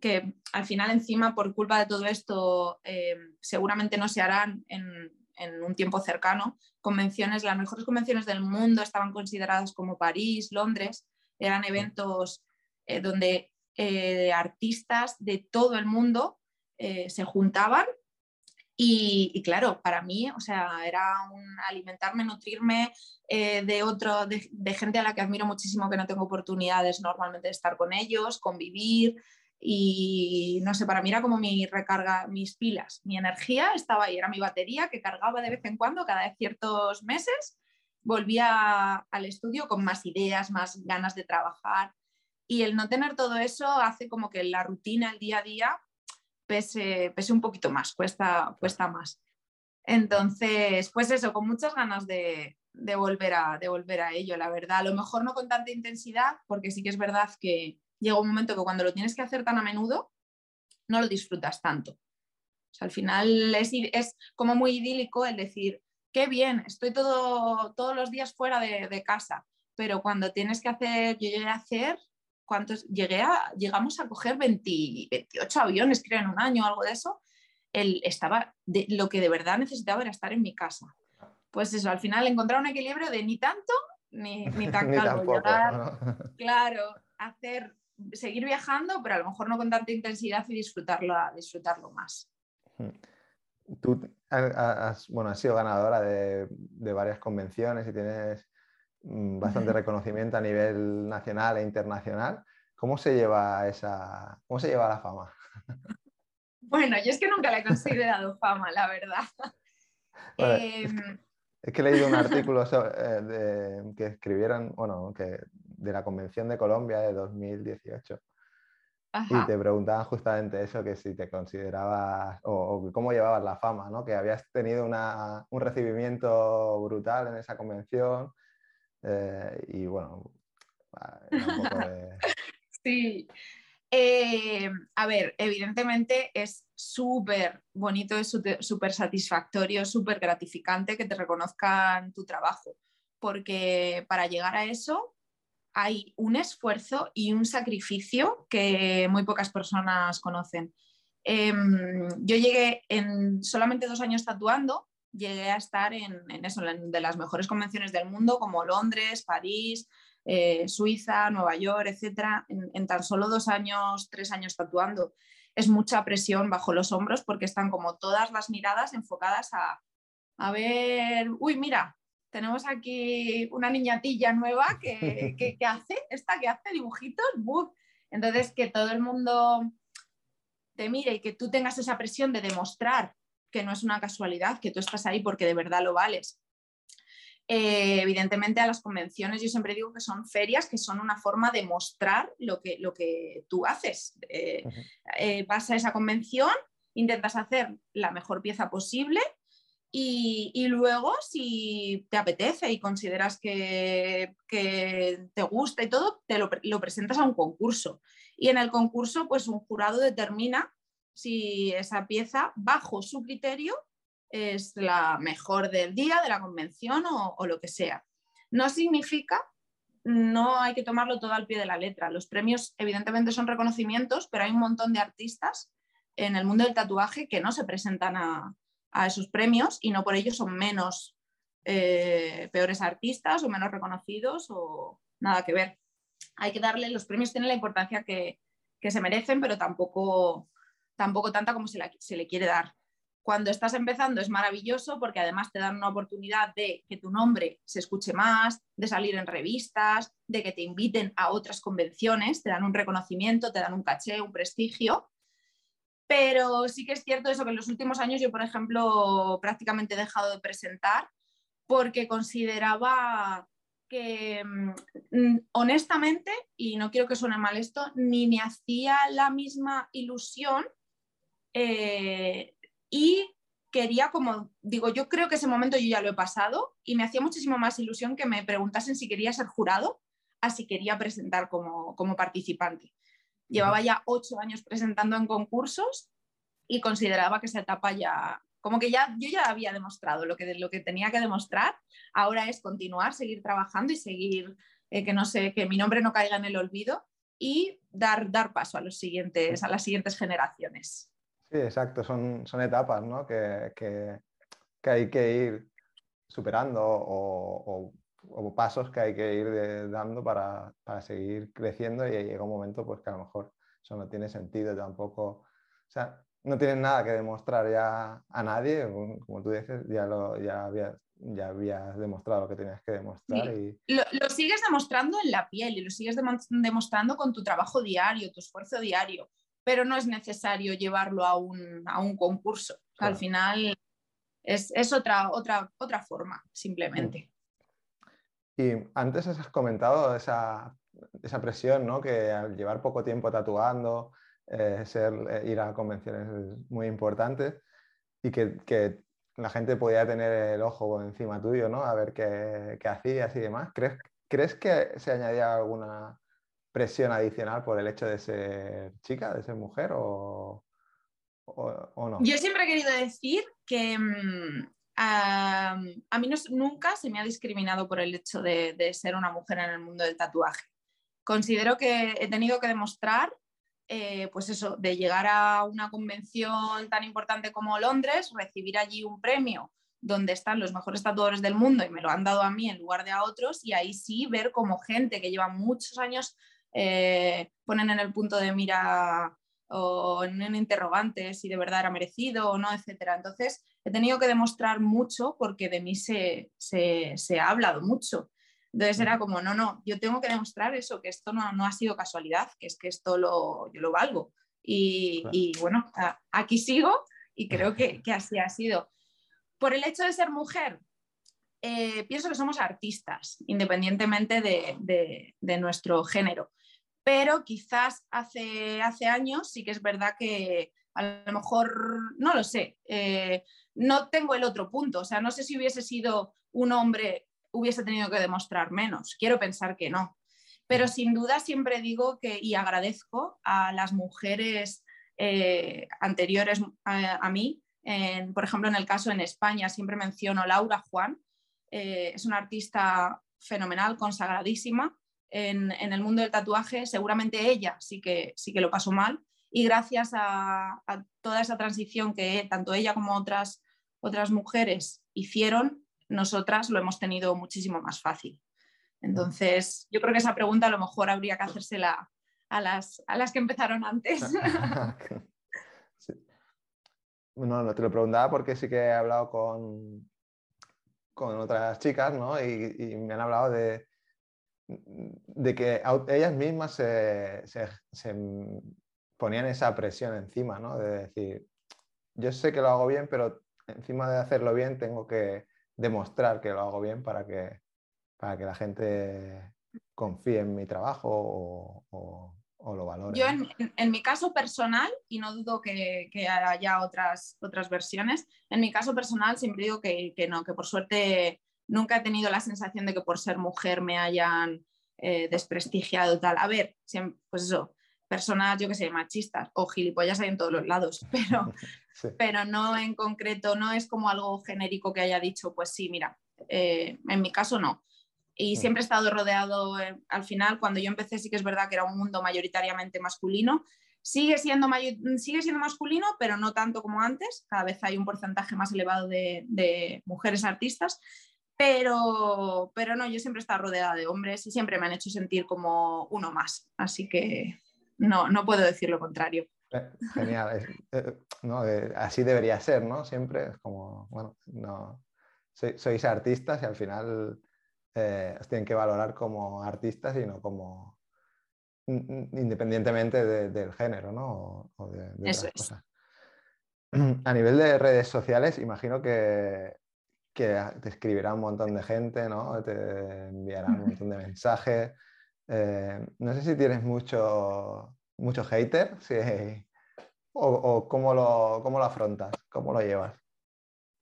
que al final encima por culpa de todo esto eh, seguramente no se harán en, en, un tiempo cercano. Convenciones, las mejores convenciones del mundo estaban consideradas como París, Londres, eran eventos eh, donde eh, artistas de todo el mundo eh, se juntaban y, claro, para mí, o sea, era un alimentarme, nutrirme eh, de otro, de, gente a la que admiro muchísimo, que no tengo oportunidades normalmente de estar con ellos, convivir. Y no sé, para mí era como mi recarga, mis pilas, mi energía estaba ahí, era mi batería que cargaba de vez en cuando, cada ciertos meses, volvía al estudio con más ideas, más ganas de trabajar. Y el no tener todo eso hace como que la rutina, el día a día, pese, pese un poquito más, cuesta, cuesta más. Entonces, pues eso, con muchas ganas de, de, volver a, de volver a ello, la verdad. A lo mejor no con tanta intensidad, porque sí que es verdad que llega un momento que cuando lo tienes que hacer tan a menudo, no lo disfrutas tanto. O sea, al final es, es como muy idílico el decir, qué bien, estoy todo, todos los días fuera de, de casa, pero cuando tienes que hacer, yo llegué a hacer cuántos, llegué a, llegamos a coger 28 aviones, creo, en un año, algo de eso. Él estaba, de, lo que de verdad necesitaba era estar en mi casa. Pues eso, al final encontrar un equilibrio de ni tanto ni, ni tan calvo. Claro, hacer, seguir viajando, pero a lo mejor no con tanta intensidad y disfrutarlo, disfrutarlo más. Tú has, bueno, has sido ganadora de, de varias convenciones y tienes mm, bastante reconocimiento a nivel nacional e internacional. ¿Cómo se lleva esa, cómo se lleva la fama? Bueno, yo es que nunca le he considerado fama, la verdad. Em, es, que, he leído un artículo eh, que escribieron, bueno, que de la Convención de Colombia de 2018 y te preguntaban justamente eso, que si te considerabas o, cómo llevabas la fama, ¿no? Que habías tenido una, un recibimiento brutal en esa convención eh, y bueno, un poco de... Sí. Eh, a ver, evidentemente es súper bonito, es súper satisfactorio, súper gratificante que te reconozcan tu trabajo, porque para llegar a eso hay un esfuerzo y un sacrificio que muy pocas personas conocen. Em, yo llegué en solamente dos años tatuando, llegué a estar en, eso, en de las mejores convenciones del mundo como Londres, París, eh, Suiza, Nueva York, etc. En, tan solo dos años, tres años tatuando. Es mucha presión bajo los hombros porque están como todas las miradas enfocadas a, a ver, uy, mira, tenemos aquí una niñatilla nueva que, hace, esta que hace dibujitos, entonces que todo el mundo te mire y que tú tengas esa presión de demostrar que no es una casualidad, que tú estás ahí porque de verdad lo vales. Eh, evidentemente a las convenciones yo siempre digo que son ferias, que son una forma de mostrar lo que, lo que tú haces. Eh, eh, vas a esa convención, intentas hacer la mejor pieza posible y, luego, si te apetece y consideras que, te gusta y todo, te lo, presentas a un concurso. Y en el concurso, pues un jurado determina si esa pieza, bajo su criterio, es la mejor del día, de la convención o, o lo que sea. No significa, no hay que tomarlo todo al pie de la letra. Los premios, evidentemente, son reconocimientos, pero hay un montón de artistas en el mundo del tatuaje que no se presentan a, a esos premios y no por ello son menos eh, peores artistas o menos reconocidos o nada que ver. Hay que darle, los premios tienen la importancia que, se merecen, pero tampoco, tampoco tanta como se, se le quiere dar. Cuando estás empezando es maravilloso porque además te dan una oportunidad de que tu nombre se escuche más, de salir en revistas, de que te inviten a otras convenciones, te dan un reconocimiento, te dan un caché, un prestigio pero sí que es cierto eso que en los últimos años yo, por ejemplo, prácticamente he dejado de presentar porque consideraba que mm, honestamente, y no quiero que suene mal esto, ni me hacía la misma ilusión eh, y quería como, digo, yo creo que ese momento yo ya lo he pasado y me hacía muchísimo más ilusión que me preguntasen si quería ser jurado, así quería presentar como, como participante. Llevaba ya ocho años presentando en concursos y consideraba que esa etapa ya, como que ya yo ya había demostrado lo que, lo que tenía que demostrar. Ahora es continuar, seguir trabajando y seguir, eh, que no sé, que mi nombre no caiga en el olvido y dar, dar paso a, los siguientes, a las siguientes generaciones. Sí, exacto, son, son etapas ¿no? que, que, que hay que ir superando o, o o pasos que hay que ir dando para, para, seguir creciendo y llega un momento pues que a lo mejor eso no tiene sentido tampoco, o sea, no tienes nada que demostrar ya a nadie, como tú dices, ya, lo, ya, habías, ya habías demostrado lo que tenías que demostrar. Y... Lo, lo, sigues demostrando en la piel y lo sigues demostrando con tu trabajo diario, tu esfuerzo diario, pero no es necesario llevarlo a un, a un concurso. Al final es, es, otra, otra, otra forma, simplemente. Y antes has comentado esa, esa presión, ¿no? Que al llevar poco tiempo tatuando, eh, ser, eh, ir a convenciones es muy importante y que, que, la gente podía tener el ojo encima tuyo, ¿no? A ver qué, qué hacías y demás. ¿Crees, ¿Crees que se añadía alguna presión adicional por el hecho de ser chica, de ser mujer o, o, no? Yo siempre he querido decir que mm, a, mí nunca se me ha discriminado por el hecho de, ser una mujer en el mundo del tatuaje. considero que he tenido que demostrar, eh, pues eso, de llegar a una convención tan importante como Londres, recibir allí un premio donde están los mejores tatuadores del mundo y me lo han dado a mí en lugar de a otros, y ahí sí ver como gente que lleva muchos años eh, ponen en el punto de mira o en un interrogante si de verdad era merecido o no, etcétera. Entonces, he tenido que demostrar mucho porque de mí se, se, ha hablado mucho. Entonces era como, no, no, yo tengo que demostrar eso, que esto no, no ha sido casualidad, que es que esto lo, yo lo valgo. Y, y bueno, aquí sigo y creo que, que así ha sido. Por el hecho de ser mujer, eh, pienso que somos artistas, independientemente de, nuestro género. Pero quizás hace, hace, años sí que es verdad que a lo mejor, no lo sé, eh, no tengo el otro punto. O sea, no sé si hubiese sido un hombre, hubiese tenido que demostrar menos. Quiero pensar que no. Pero sin duda siempre digo que, y agradezco a las mujeres eh, anteriores a mí, por ejemplo, en el caso en España, siempre menciono Laura Juan, eh, es una artista fenomenal, consagradísima en, el mundo del tatuaje. Seguramente ella sí que, sí que lo pasó mal y gracias a, toda esa transición que tanto ella como otras, otras mujeres hicieron, nosotras lo hemos tenido muchísimo más fácil. Entonces, yo creo que esa pregunta a lo mejor habría que hacérsela a las, a las que empezaron antes. No, te lo preguntaba porque sí que he hablado con, con otras chicas, ¿no? Y, me han hablado de, de que ellas mismas se, ponían esa presión encima, ¿no? De decir, yo sé que lo hago bien, pero encima de hacerlo bien tengo que demostrar que lo hago bien para que, para que la gente confíe en mi trabajo o, lo Yo en, mi caso personal, y no dudo que, haya otras, otras versiones, en mi caso personal siempre digo que, no, que por suerte nunca he tenido la sensación de que por ser mujer me hayan eh, desprestigiado tal. A ver, pues eso, personas, yo que sé, machistas o gilipollas hay en todos los lados, pero, pero no en concreto, no es como algo genérico que haya dicho, pues sí, mira, eh, en mi caso no. Y mm. siempre he estado rodeado, eh, al final, cuando yo empecé sí que es verdad que era un mundo mayoritariamente masculino, sigue siendo, sigue siendo masculino, pero no tanto como antes, cada vez hay un porcentaje más elevado de, mujeres artistas, pero, pero no, yo siempre he estado rodeada de hombres y siempre me han hecho sentir como uno más, así que no, no puedo decir lo contrario. Eh, genial, eh, así debería ser, ¿no? Siempre es como, bueno, no, sois artistas y al final eh, os tienen que valorar como artistas y no como independientemente del género ¿no? o, de, otras cosas. A nivel de redes sociales, imagino que, que, te escribirá un montón de gente, ¿no? te enviarán un montón de mensajes. Eh, no sé si tienes mucho, mucho hater o, o cómo, lo, cómo lo afrontas, cómo lo llevas.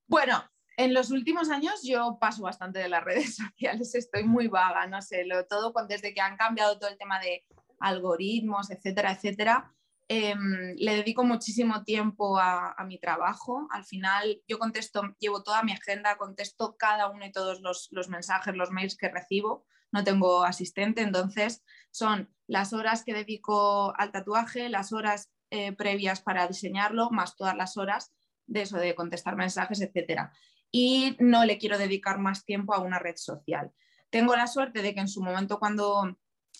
Bueno, en los últimos años yo paso bastante de las redes sociales, estoy muy vaga, no sé, lo, todo desde que han cambiado todo el tema de algoritmos, etcétera, etcétera, em, le dedico muchísimo tiempo a, mi trabajo. Al final yo contesto, llevo toda mi agenda, contesto cada uno y todos los, mensajes, los mails que recibo. No tengo asistente, entonces son las horas que dedico al tatuaje, las horas eh, previas para diseñarlo, más todas las horas de eso, de contestar mensajes, etcétera y no le quiero dedicar más tiempo a una red social. Tengo la suerte de que en su momento cuando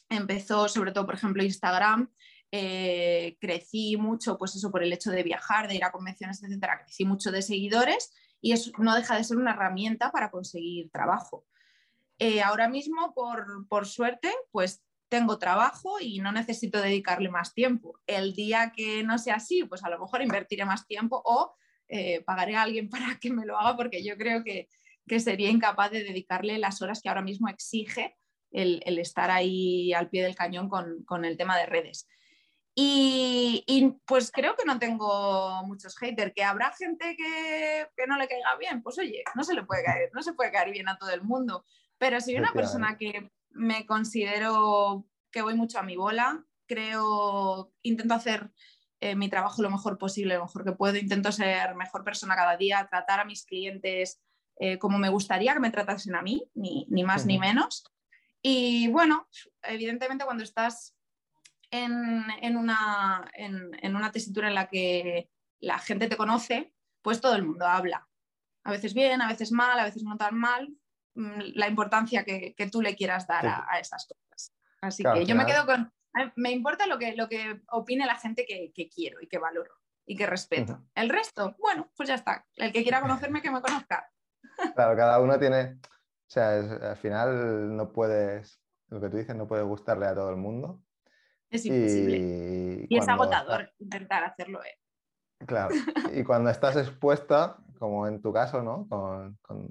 empezó, sobre todo por ejemplo Instagram, eh, crecí mucho, pues eso por el hecho de viajar, de ir a convenciones, etcétera, crecí mucho de seguidores y eso no deja de ser una herramienta para conseguir trabajo. Eh, ahora mismo, por, por suerte, pues tengo trabajo y no necesito dedicarle más tiempo. El día que no sea así, pues a lo mejor invertiré más tiempo o eh, pagaré a alguien para que me lo haga porque yo creo que, sería incapaz de dedicarle las horas que ahora mismo exige el, estar ahí al pie del cañón con, el tema de redes. Y, pues creo que no tengo muchos haters, que habrá gente que, no le caiga bien, pues oye, no se le puede caer, no se puede caer bien a todo el mundo, pero soy una persona que me considero que voy mucho a mi bola, creo, intento hacer eh, mi trabajo lo mejor posible, lo mejor que puedo. Intento ser mejor persona cada día, tratar a mis clientes eh, como me gustaría que me tratasen a mí, ni, más ni menos. Y bueno, evidentemente cuando estás en, una, en, una tesitura en la que la gente te conoce, pues todo el mundo habla. A veces bien, a veces mal, a veces no tan mal, la importancia que, tú le quieras dar a, esas cosas. Así que yo me quedo con, me importa lo que, lo que opine la gente que, quiero y que valoro y que respeto. El resto, bueno, pues ya está. El que quiera conocerme, que me conozca. Claro, cada uno tiene, o sea, al final no puedes, lo que tú dices, no puede gustarle a todo el mundo. Es imposible. Y, es agotador intentar hacerlo. Eh. Claro. Y cuando estás expuesta, como en tu caso, ¿no? Con, con,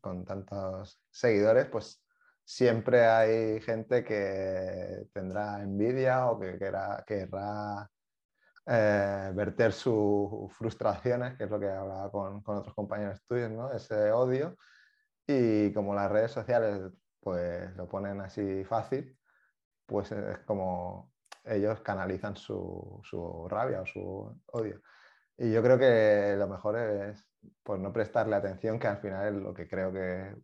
con, tantos seguidores, pues siempre hay gente que tendrá envidia o que querrá, eh, verter sus frustraciones, que es lo que hablaba con, con, otros compañeros tuyos, ¿no? Ese odio. Y como las redes sociales pues lo ponen así fácil, pues es como ellos canalizan su, rabia o su odio. Y yo creo que lo mejor es pues, no prestarle atención, que al final es lo que creo que,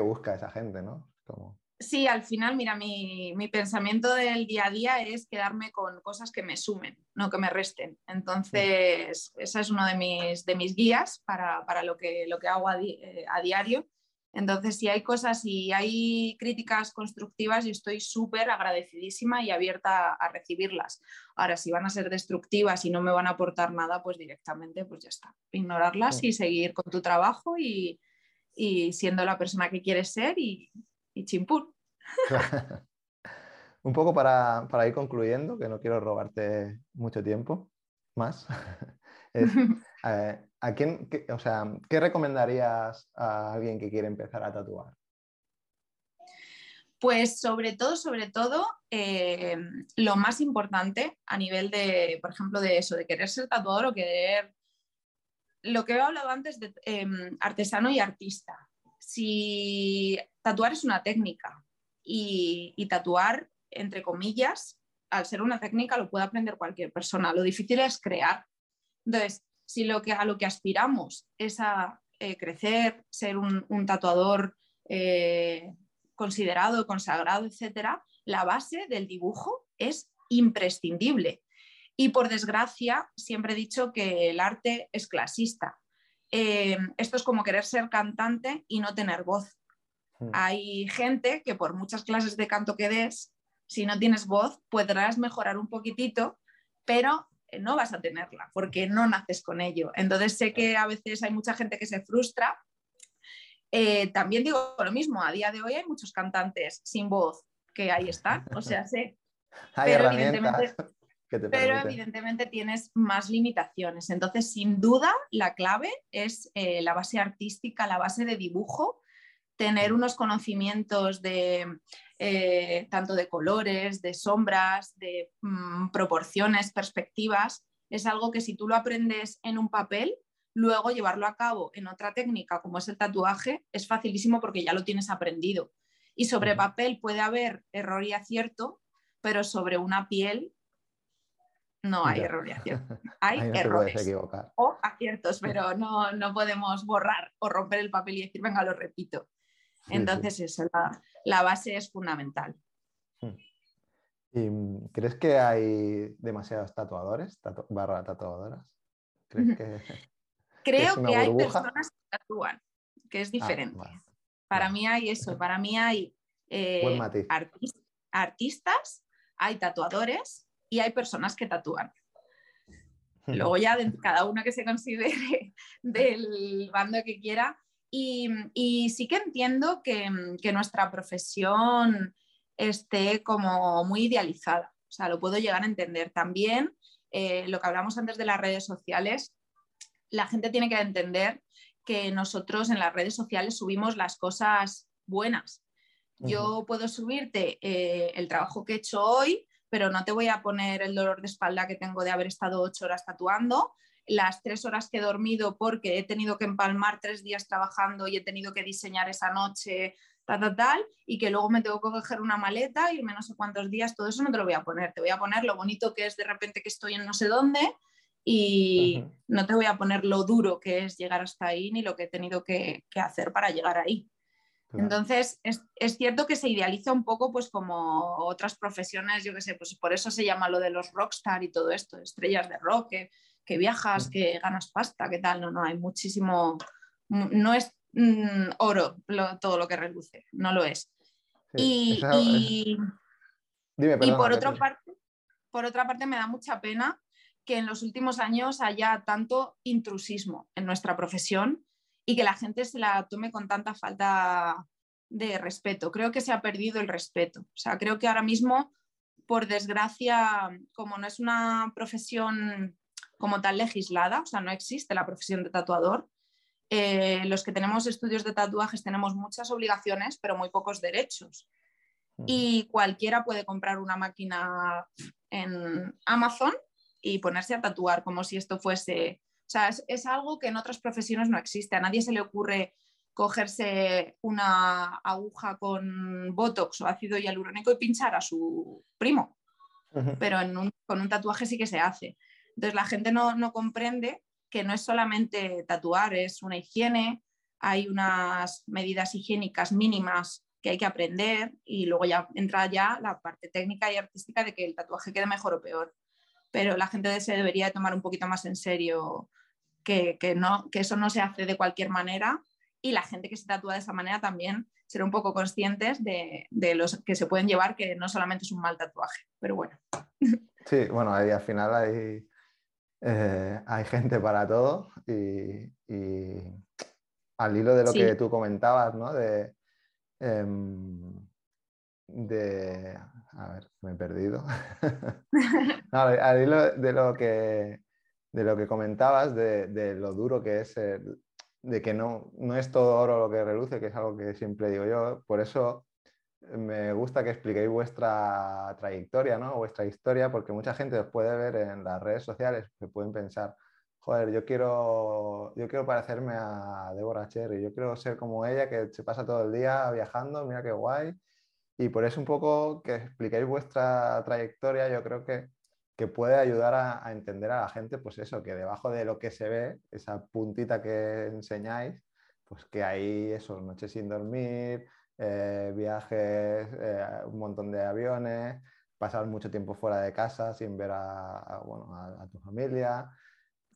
busca esa gente, ¿no? Como... Sí, al final, mira, mi, pensamiento del día a día es quedarme con cosas que me sumen, no que me resten. Entonces, esa es uno de mis, de mis guías para, lo, que, lo que hago a eh, diario entonces, si hay cosas y hay críticas constructivas, yo estoy súper agradecidísima y abierta a recibirlas. Ahora, si van a ser destructivas y no me van a aportar nada, pues directamente, pues ya está. Ignorarlas y seguir con tu trabajo y, siendo la persona que quieres ser y, y chimpún. Un poco para, ir concluyendo, que no quiero robarte mucho tiempo más. Eh, ¿A quién, qué, o sea, ¿qué recomendarías a alguien que quiere empezar a tatuar? Pues sobre todo, sobre todo, eh, lo más importante a nivel de, por ejemplo, de eso, de querer ser tatuador o querer, lo que he hablado antes de em, artesano y artista. Si tatuar es una técnica y, y tatuar, entre comillas, al ser una técnica lo puede aprender cualquier persona. Lo difícil es crear. Entonces, si lo que, a lo que aspiramos es a eh, crecer, ser un, tatuador eh, considerado, consagrado, etc., la base del dibujo es imprescindible. Y por desgracia, siempre he dicho que el arte es clasista. Eh, esto es como querer ser cantante y no tener voz. Hmm. Hay gente que por muchas clases de canto que des, si no tienes voz, podrás mejorar un poquitito, pero no vas a tenerla porque no naces con ello. Entonces sé que a veces hay mucha gente que se frustra. Eh, también digo lo mismo, a día de hoy hay muchos cantantes sin voz que ahí están, o sea, sé. pero, evidentemente, pero evidentemente tienes más limitaciones. Entonces, sin duda, la clave es eh, la base artística, la base de dibujo, tener unos conocimientos de eh, tanto de colores, de sombras, de mm, proporciones, perspectivas, es algo que si tú lo aprendes en un papel, luego llevarlo a cabo en otra técnica como es el tatuaje es facilísimo porque ya lo tienes aprendido. Y sobre papel puede haber error y acierto, pero sobre una piel no hay error y acierto. Hay errores o aciertos, pero no, no podemos borrar o romper el papel y decir, venga, lo repito. Entonces, eso, la, base es fundamental. Hmm. ¿Y mm, ¿Crees que hay demasiados tatuadores, barra tatuadoras? que, Creo que, hay personas que tatúan, que es ah, diferente. para mí hay eso, para mí hay eh, artistas, hay tatuadores y hay personas que tatúan. Luego ya cada uno que se considere del bando que quiera, y, sí que entiendo que, nuestra profesión esté como muy idealizada, o sea, lo puedo llegar a entender. También eh, lo que hablamos antes de las redes sociales, la gente tiene que entender que nosotros en las redes sociales subimos las cosas buenas. Yo puedo subirte eh, el trabajo que he hecho hoy, pero no te voy a poner el dolor de espalda que tengo de haber estado ocho horas tatuando, las tres horas que he dormido porque he tenido que empalmar tres días trabajando y he tenido que diseñar esa noche, tal, tal, tal, y que luego me tengo que coger una maleta, irme no sé cuántos días, todo eso no te lo voy a poner. Te voy a poner lo bonito que es de repente que estoy en no sé dónde y no te voy a poner lo duro que es llegar hasta ahí ni lo que he tenido que, hacer para llegar ahí. Entonces, es, cierto que se idealiza un poco pues como otras profesiones, yo qué sé, pues por eso se llama lo de los rockstar y todo esto, estrellas de rock, que, viajas, que ganas pasta, que tal, no, no, hay muchísimo, no es mm, oro todo lo que reluce, no lo es. y, por, otra parte, por otra parte me da mucha pena que en los últimos años haya tanto intrusismo en nuestra profesión y que la gente se la tome con tanta falta de respeto. Creo que se ha perdido el respeto. O sea, creo que ahora mismo, por desgracia, como no es una profesión como tal legislada, o sea, no existe la profesión de tatuador, eh, los que tenemos estudios de tatuajes tenemos muchas obligaciones, pero muy pocos derechos. Y cualquiera puede comprar una máquina en Amazon y ponerse a tatuar como si esto fuese o sea, es, algo que en otras profesiones no existe. A nadie se le ocurre cogerse una aguja con botox o ácido hialurónico y pinchar a su primo. Pero con un tatuaje sí que se hace. Entonces la gente no, no comprende que no es solamente tatuar, es una higiene, hay unas medidas higiénicas mínimas que hay que aprender y luego ya entra ya la parte técnica y artística de que el tatuaje quede mejor o peor pero la gente se debería tomar un poquito más en serio que, no, que eso no se hace de cualquier manera y la gente que se tatúa de esa manera también ser un poco conscientes de, los que se pueden llevar, que no solamente es un mal tatuaje, pero bueno. Sí, bueno, ahí al final hay, eh, hay gente para todo y, al hilo de lo que tú comentabas, ¿no? De, em, de... A ver, me he perdido. al hilo de lo que, de lo que comentabas, de, lo duro que es, de que no, no es todo oro lo que reluce, que es algo que siempre digo yo. Por eso me gusta que expliquéis vuestra trayectoria, ¿no? vuestra historia, porque mucha gente os puede ver en las redes sociales, que pueden pensar, joder, yo quiero, yo quiero parecerme a Deborah Cherry, yo quiero ser como ella, que se pasa todo el día viajando, mira qué guay, y por eso un poco que expliquéis vuestra trayectoria, yo creo que, que puede ayudar a, entender a la gente, pues eso, que debajo de lo que se ve, esa puntita que enseñáis, pues que hay esos noches sin dormir, eh, viajes, eh, un montón de aviones, pasar mucho tiempo fuera de casa sin ver a, bueno, a tu familia.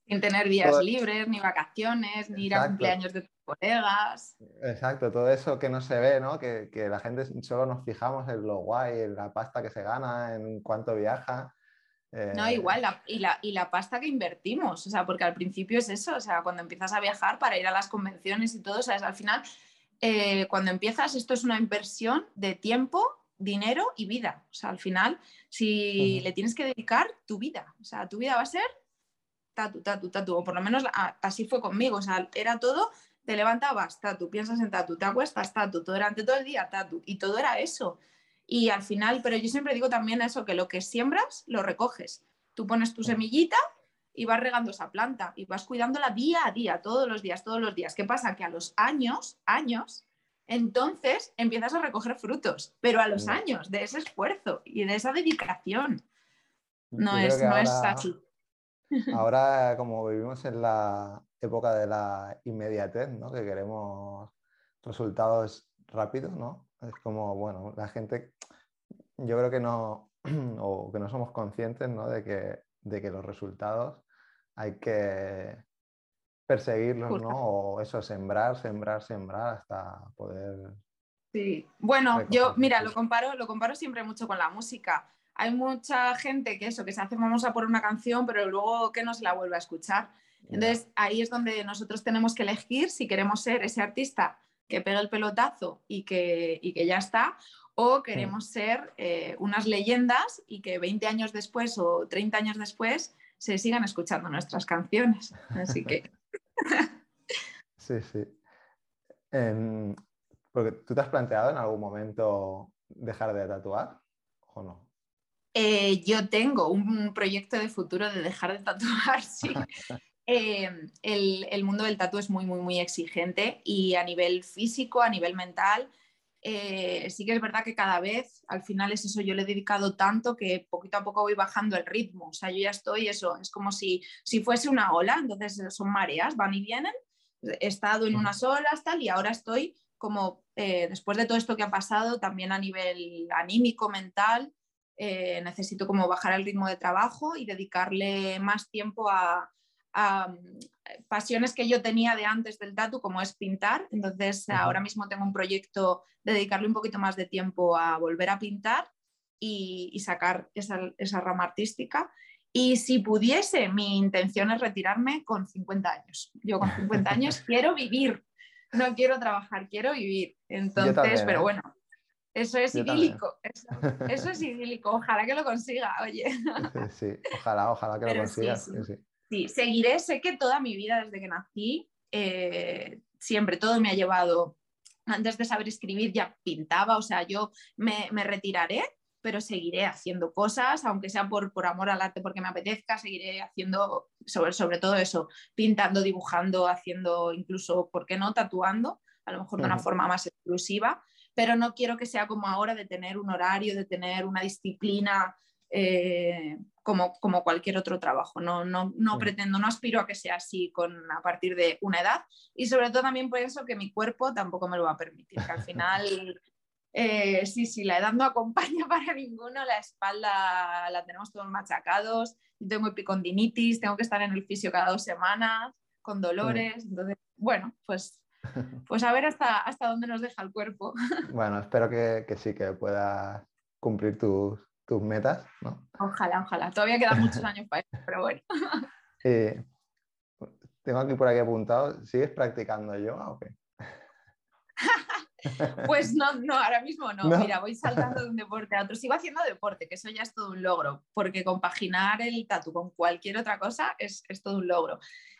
Sin tener días libres, ni vacaciones, ni ir a cumpleaños de tus colegas. Exacto, todo eso que no se ve, ¿no? Que, que, la gente solo nos fijamos en lo guay, en la pasta que se gana, en cuánto viaja. No, eh, igual, y, la, y la pasta que invertimos, o sea, porque al principio es eso, o sea, cuando empiezas a viajar para ir a las convenciones y todo, o sea, al final, eh, cuando empiezas, esto es una inversión de tiempo, dinero y vida, o sea, al final, si le tienes que dedicar tu vida, o sea, tu vida va a ser tatu, tatu, tatu, o por lo menos así fue conmigo, o sea, era todo, te levantabas, tatu, piensas en tatu, te acuestas, tatu, durante todo el día, tatu, y todo era eso. Y al final, pero yo siempre digo también eso, que lo que siembras, lo recoges. Tú pones tu semillita y vas regando esa planta y vas cuidándola día a día, todos los días, todos los días. ¿Qué pasa? Que a los años, años, entonces empiezas a recoger frutos, pero a los años de ese esfuerzo y de esa dedicación. No, es, no es así. Ahora, como vivimos en la época de la inmediatez, ¿no? que queremos resultados rápidos, ¿no? Es como, bueno, la gente, yo creo que no, o que no somos conscientes ¿no? De, que, de que los resultados hay que perseguirlos, ¿no? O eso, sembrar, sembrar, sembrar hasta poder... Sí, bueno, yo, mira, lo comparo, lo comparo siempre mucho con la música. Hay mucha gente que eso, que se hace famosa por una canción, pero luego que no se la vuelve a escuchar. Entonces ahí es donde nosotros tenemos que elegir si queremos ser ese artista que pega el pelotazo y que, que ya está, o queremos ser eh, unas leyendas y que 20 años después o 30 años después se sigan escuchando nuestras canciones. Así que... sí, sí. Em, porque tú te has planteado en algún momento dejar de tatuar o no? Eh, yo tengo un proyecto de futuro de dejar de tatuar, sí. Em, el, mundo del tatu es muy, muy, muy exigente y a nivel físico, a nivel mental, eh, sí que es verdad que cada vez, al final es eso, yo le he dedicado tanto que poquito a poco voy bajando el ritmo. O sea, yo ya estoy, eso, es como si, si fuese una ola, entonces son mareas, van y vienen. He estado en unas olas, tal, y ahora estoy como eh, después de todo esto que ha pasado, también a nivel anímico, mental, eh, necesito como bajar el ritmo de trabajo y dedicarle más tiempo a, pasiones que yo tenía de antes del tatu, como es pintar. Entonces, ahora mismo tengo un proyecto de dedicarle un poquito más de tiempo a volver a pintar y, sacar esa, esa, rama artística. Y si pudiese, mi intención es retirarme con 50 años. Yo con 50 años quiero vivir, no quiero trabajar, quiero vivir. Entonces, pero ¿eh? bueno, eso es idílico. Eso, es idílico. Ojalá que lo consiga, oye. Sí, ojalá, ojalá que lo consigas. Sí, seguiré. Sé que toda mi vida, desde que nací, eh, siempre todo me ha llevado. Antes de saber escribir ya pintaba, o sea, yo me, me retiraré pero seguiré haciendo cosas, aunque sea por, por, amor al arte, porque me apetezca, seguiré haciendo sobre, sobre todo eso, pintando, dibujando, haciendo incluso, ¿por qué no?, tatuando, a lo mejor de una forma más exclusiva, pero no quiero que sea como ahora de tener un horario, de tener una disciplina eh, como, como, cualquier otro trabajo. No, no, no pretendo, no aspiro a que sea así con, a partir de una edad y sobre todo también por eso que mi cuerpo tampoco me lo va a permitir, que al final eh, sí, sí, la edad no acompaña para ninguno, la espalda la tenemos todos machacados, yo tengo epicondinitis, tengo que estar en el fisio cada dos semanas con dolores, entonces, bueno, pues, pues a ver hasta, hasta dónde nos deja el cuerpo. Bueno, espero que, sí, que puedas cumplir tus, metas, Ojalá, ojalá, todavía quedan muchos años para eso, pero bueno. Eh, tengo aquí por aquí apuntado, ¿sigues practicando yoga o qué? Pues no, no, ahora mismo no. Mira, voy saltando de un deporte a otro. Sigo haciendo deporte, que eso ya es todo un logro, porque compaginar el tatu con cualquier otra cosa es, es todo un logro.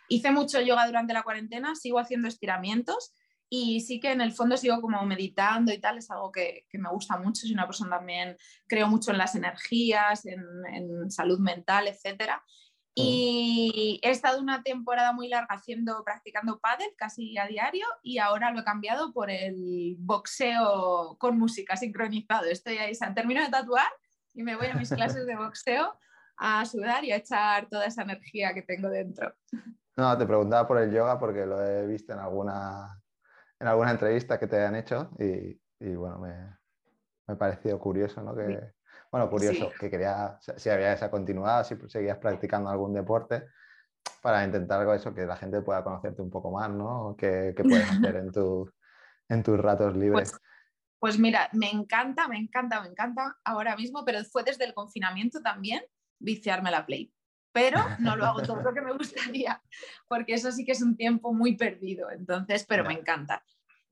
Hice mucho yoga durante la cuarentena, sigo haciendo estiramientos y sí que en el fondo sigo como meditando y tal, es algo que, que me gusta mucho, soy una persona también, creo mucho en las energías, en, en salud mental, etcétera. Y he estado una temporada muy larga haciendo, practicando pádel casi a diario y ahora lo he cambiado por el boxeo con música sincronizado. Estoy ahí, termino de tatuar y me voy a mis clases de boxeo a sudar y a echar toda esa energía que tengo dentro. No, te preguntaba por el yoga porque lo he visto en alguna, en alguna entrevista que te han hecho y, y bueno, me, me ha parecido curioso ¿no? que, bueno, curioso, que quería, si había esa continuidad, si seguías practicando algún deporte, para intentar eso, que la gente pueda conocerte un poco más, ¿no? ¿Qué, puedes hacer en, en tus ratos libres? Pues, pues, mira, me encanta, me encanta, me encanta ahora mismo, pero fue desde el confinamiento también viciarme la Play. Pero no lo hago todo lo que me gustaría, porque eso sí que es un tiempo muy perdido, entonces, pero me encanta.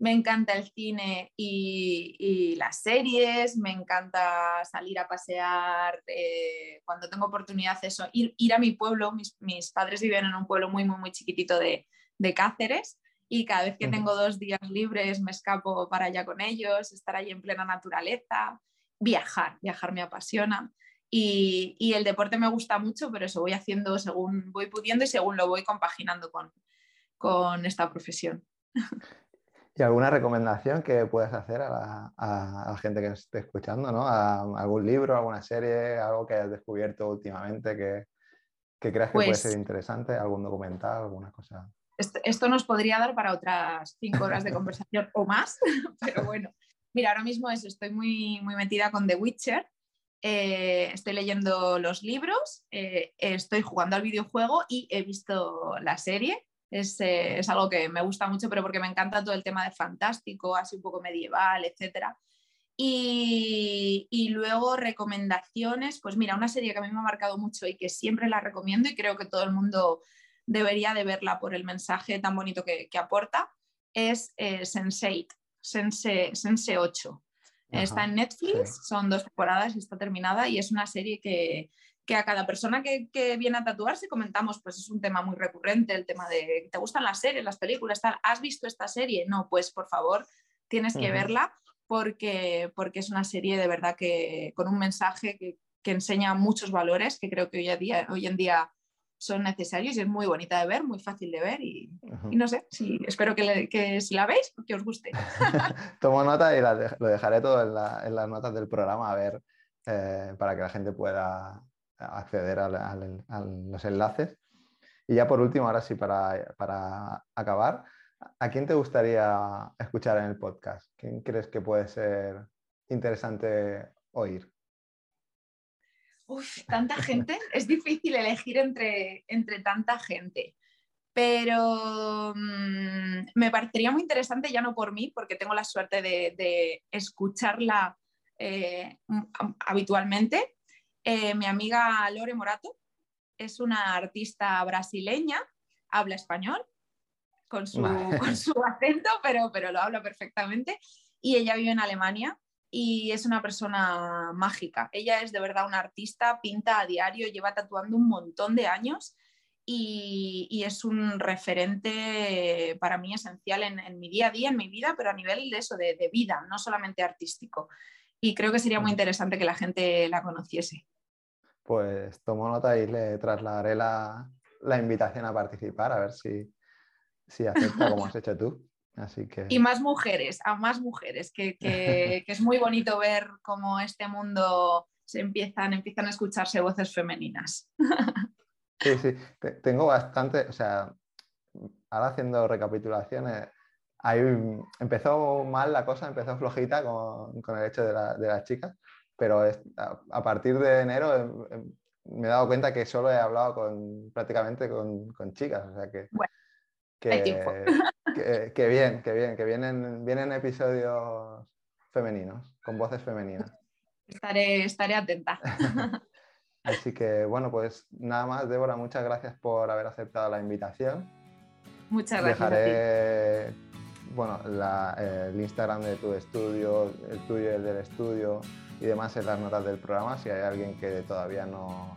Me encanta el cine y, las series, me encanta salir a pasear, eh, cuando tengo oportunidad eso, ir, ir a mi pueblo, mis, padres viven en un pueblo muy, muy, muy chiquitito de, Cáceres y cada vez que tengo dos días libres me escapo para allá con ellos, estar ahí en plena naturaleza, viajar, viajar me apasiona. Y, y, el deporte me gusta mucho, pero eso voy haciendo según voy pudiendo y según lo voy compaginando con, con esta profesión. ¿Y alguna recomendación que puedas hacer a la, gente que esté escuchando? ¿no? ¿Algún libro, alguna serie, algo que hayas descubierto últimamente que, creas que puede ser pues interesante? ¿Algún documental, alguna cosa? Esto, nos podría dar para otras cinco horas de conversación o más, pero bueno. Mira, ahora mismo estoy muy, muy metida con The Witcher. Eh, estoy leyendo los libros, eh, estoy jugando al videojuego y he visto la serie eh, es, algo que me gusta mucho, pero porque me encanta todo el tema de fantástico, así un poco medieval, etc. Y, luego recomendaciones, pues mira, una serie que a mí me ha marcado mucho y que siempre la recomiendo y creo que todo el mundo debería de verla por el mensaje tan bonito que, aporta, es eh, Sense8, Sense, Sense 8. Está en Netflix, son dos temporadas y está terminada y es una serie que, que a cada persona que, viene a tatuarse comentamos, pues es un tema muy recurrente, el tema de, ¿te gustan las series, las películas? Tal? ¿Has visto esta serie? No, pues por favor, tienes que verla porque, porque es una serie de verdad que con un mensaje que, enseña muchos valores que creo que hoy, día, hoy en día son necesarios y es muy bonita de ver, muy fácil de ver y, no sé, si, espero que, si la veis, que os guste. Tomo nota y lo dejaré todo en, las notas del programa a ver eh, para que la gente pueda acceder a, los enlaces. Y ya por último, ahora sí, para, acabar, ¿A quién te gustaría escuchar en el podcast? ¿Quién crees que puede ser interesante oír? Uf, tanta gente. es difícil elegir entre, entre tanta gente. Pero mm, me parecería muy interesante, ya no por mí, porque tengo la suerte de, escucharla eh, habitualmente. Eh, mi amiga Lore Morato es una artista brasileña, habla español con su, acento, pero, pero lo habla perfectamente. Y ella vive en Alemania y es una persona mágica. Ella es de verdad una artista, pinta a diario, lleva tatuando un montón de años y, es un referente para mí esencial en, mi día a día, en mi vida, pero a nivel de eso, de, vida, no solamente artístico. Y creo que sería muy interesante que la gente la conociese. Pues tomo nota y le trasladaré la, la invitación a participar, a ver si, si acepta como has hecho tú. Así que... Y más mujeres, a más mujeres, que, que, es muy bonito ver cómo este mundo se empiezan, empiezan a escucharse voces femeninas. Sí, sí, tengo bastante, o sea, ahora haciendo recapitulaciones, ahí empezó mal la cosa, empezó flojita con, con el hecho de, la, de, las chicas, pero a, partir de enero em, me he dado cuenta que solo he hablado con, prácticamente con, con chicas, o sea que... Que, que, bien, que bien, que vienen, vienen episodios femeninos, con voces femeninas. Estaré, estaré atenta. Así que bueno, pues nada más, Débora, muchas gracias por haber aceptado la invitación. Muchas gracias. Dejaré bueno, el Instagram de tu estudio, el tuyo y el del estudio y demás en las notas del programa. Si hay alguien que todavía no,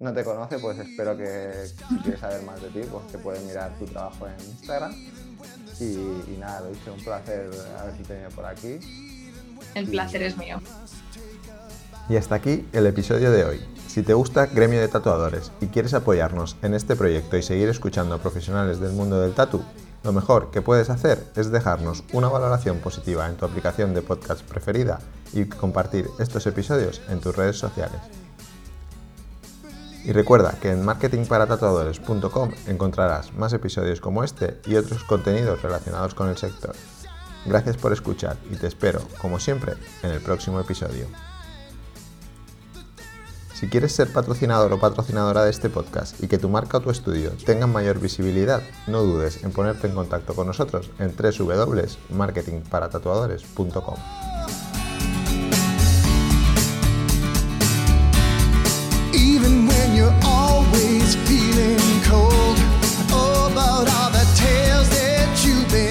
no te conoce, pues espero que si quieres saber más de ti, pues que puedes mirar tu trabajo en Instagram. Y, nada, lo he dicho, un placer haberte tenido por aquí. El placer es mío. Y hasta aquí el episodio de hoy. Si te gusta Gremio de Tatuadores y quieres apoyarnos en este proyecto y seguir escuchando a profesionales del mundo del tatu, lo mejor que puedes hacer es dejarnos una valoración positiva en tu aplicación de podcast preferida y compartir estos episodios en tus redes sociales. Y recuerda que en marketingparatatuadores.com encontrarás más episodios como este y otros contenidos relacionados con el sector. Gracias por escuchar y te espero, como siempre, en el próximo episodio. Si quieres ser patrocinador o patrocinadora de este podcast y que tu marca o tu estudio tengan mayor visibilidad, no dudes en ponerte en contacto con nosotros en www.marketingparatatuadores.com. What are the tales that you've been?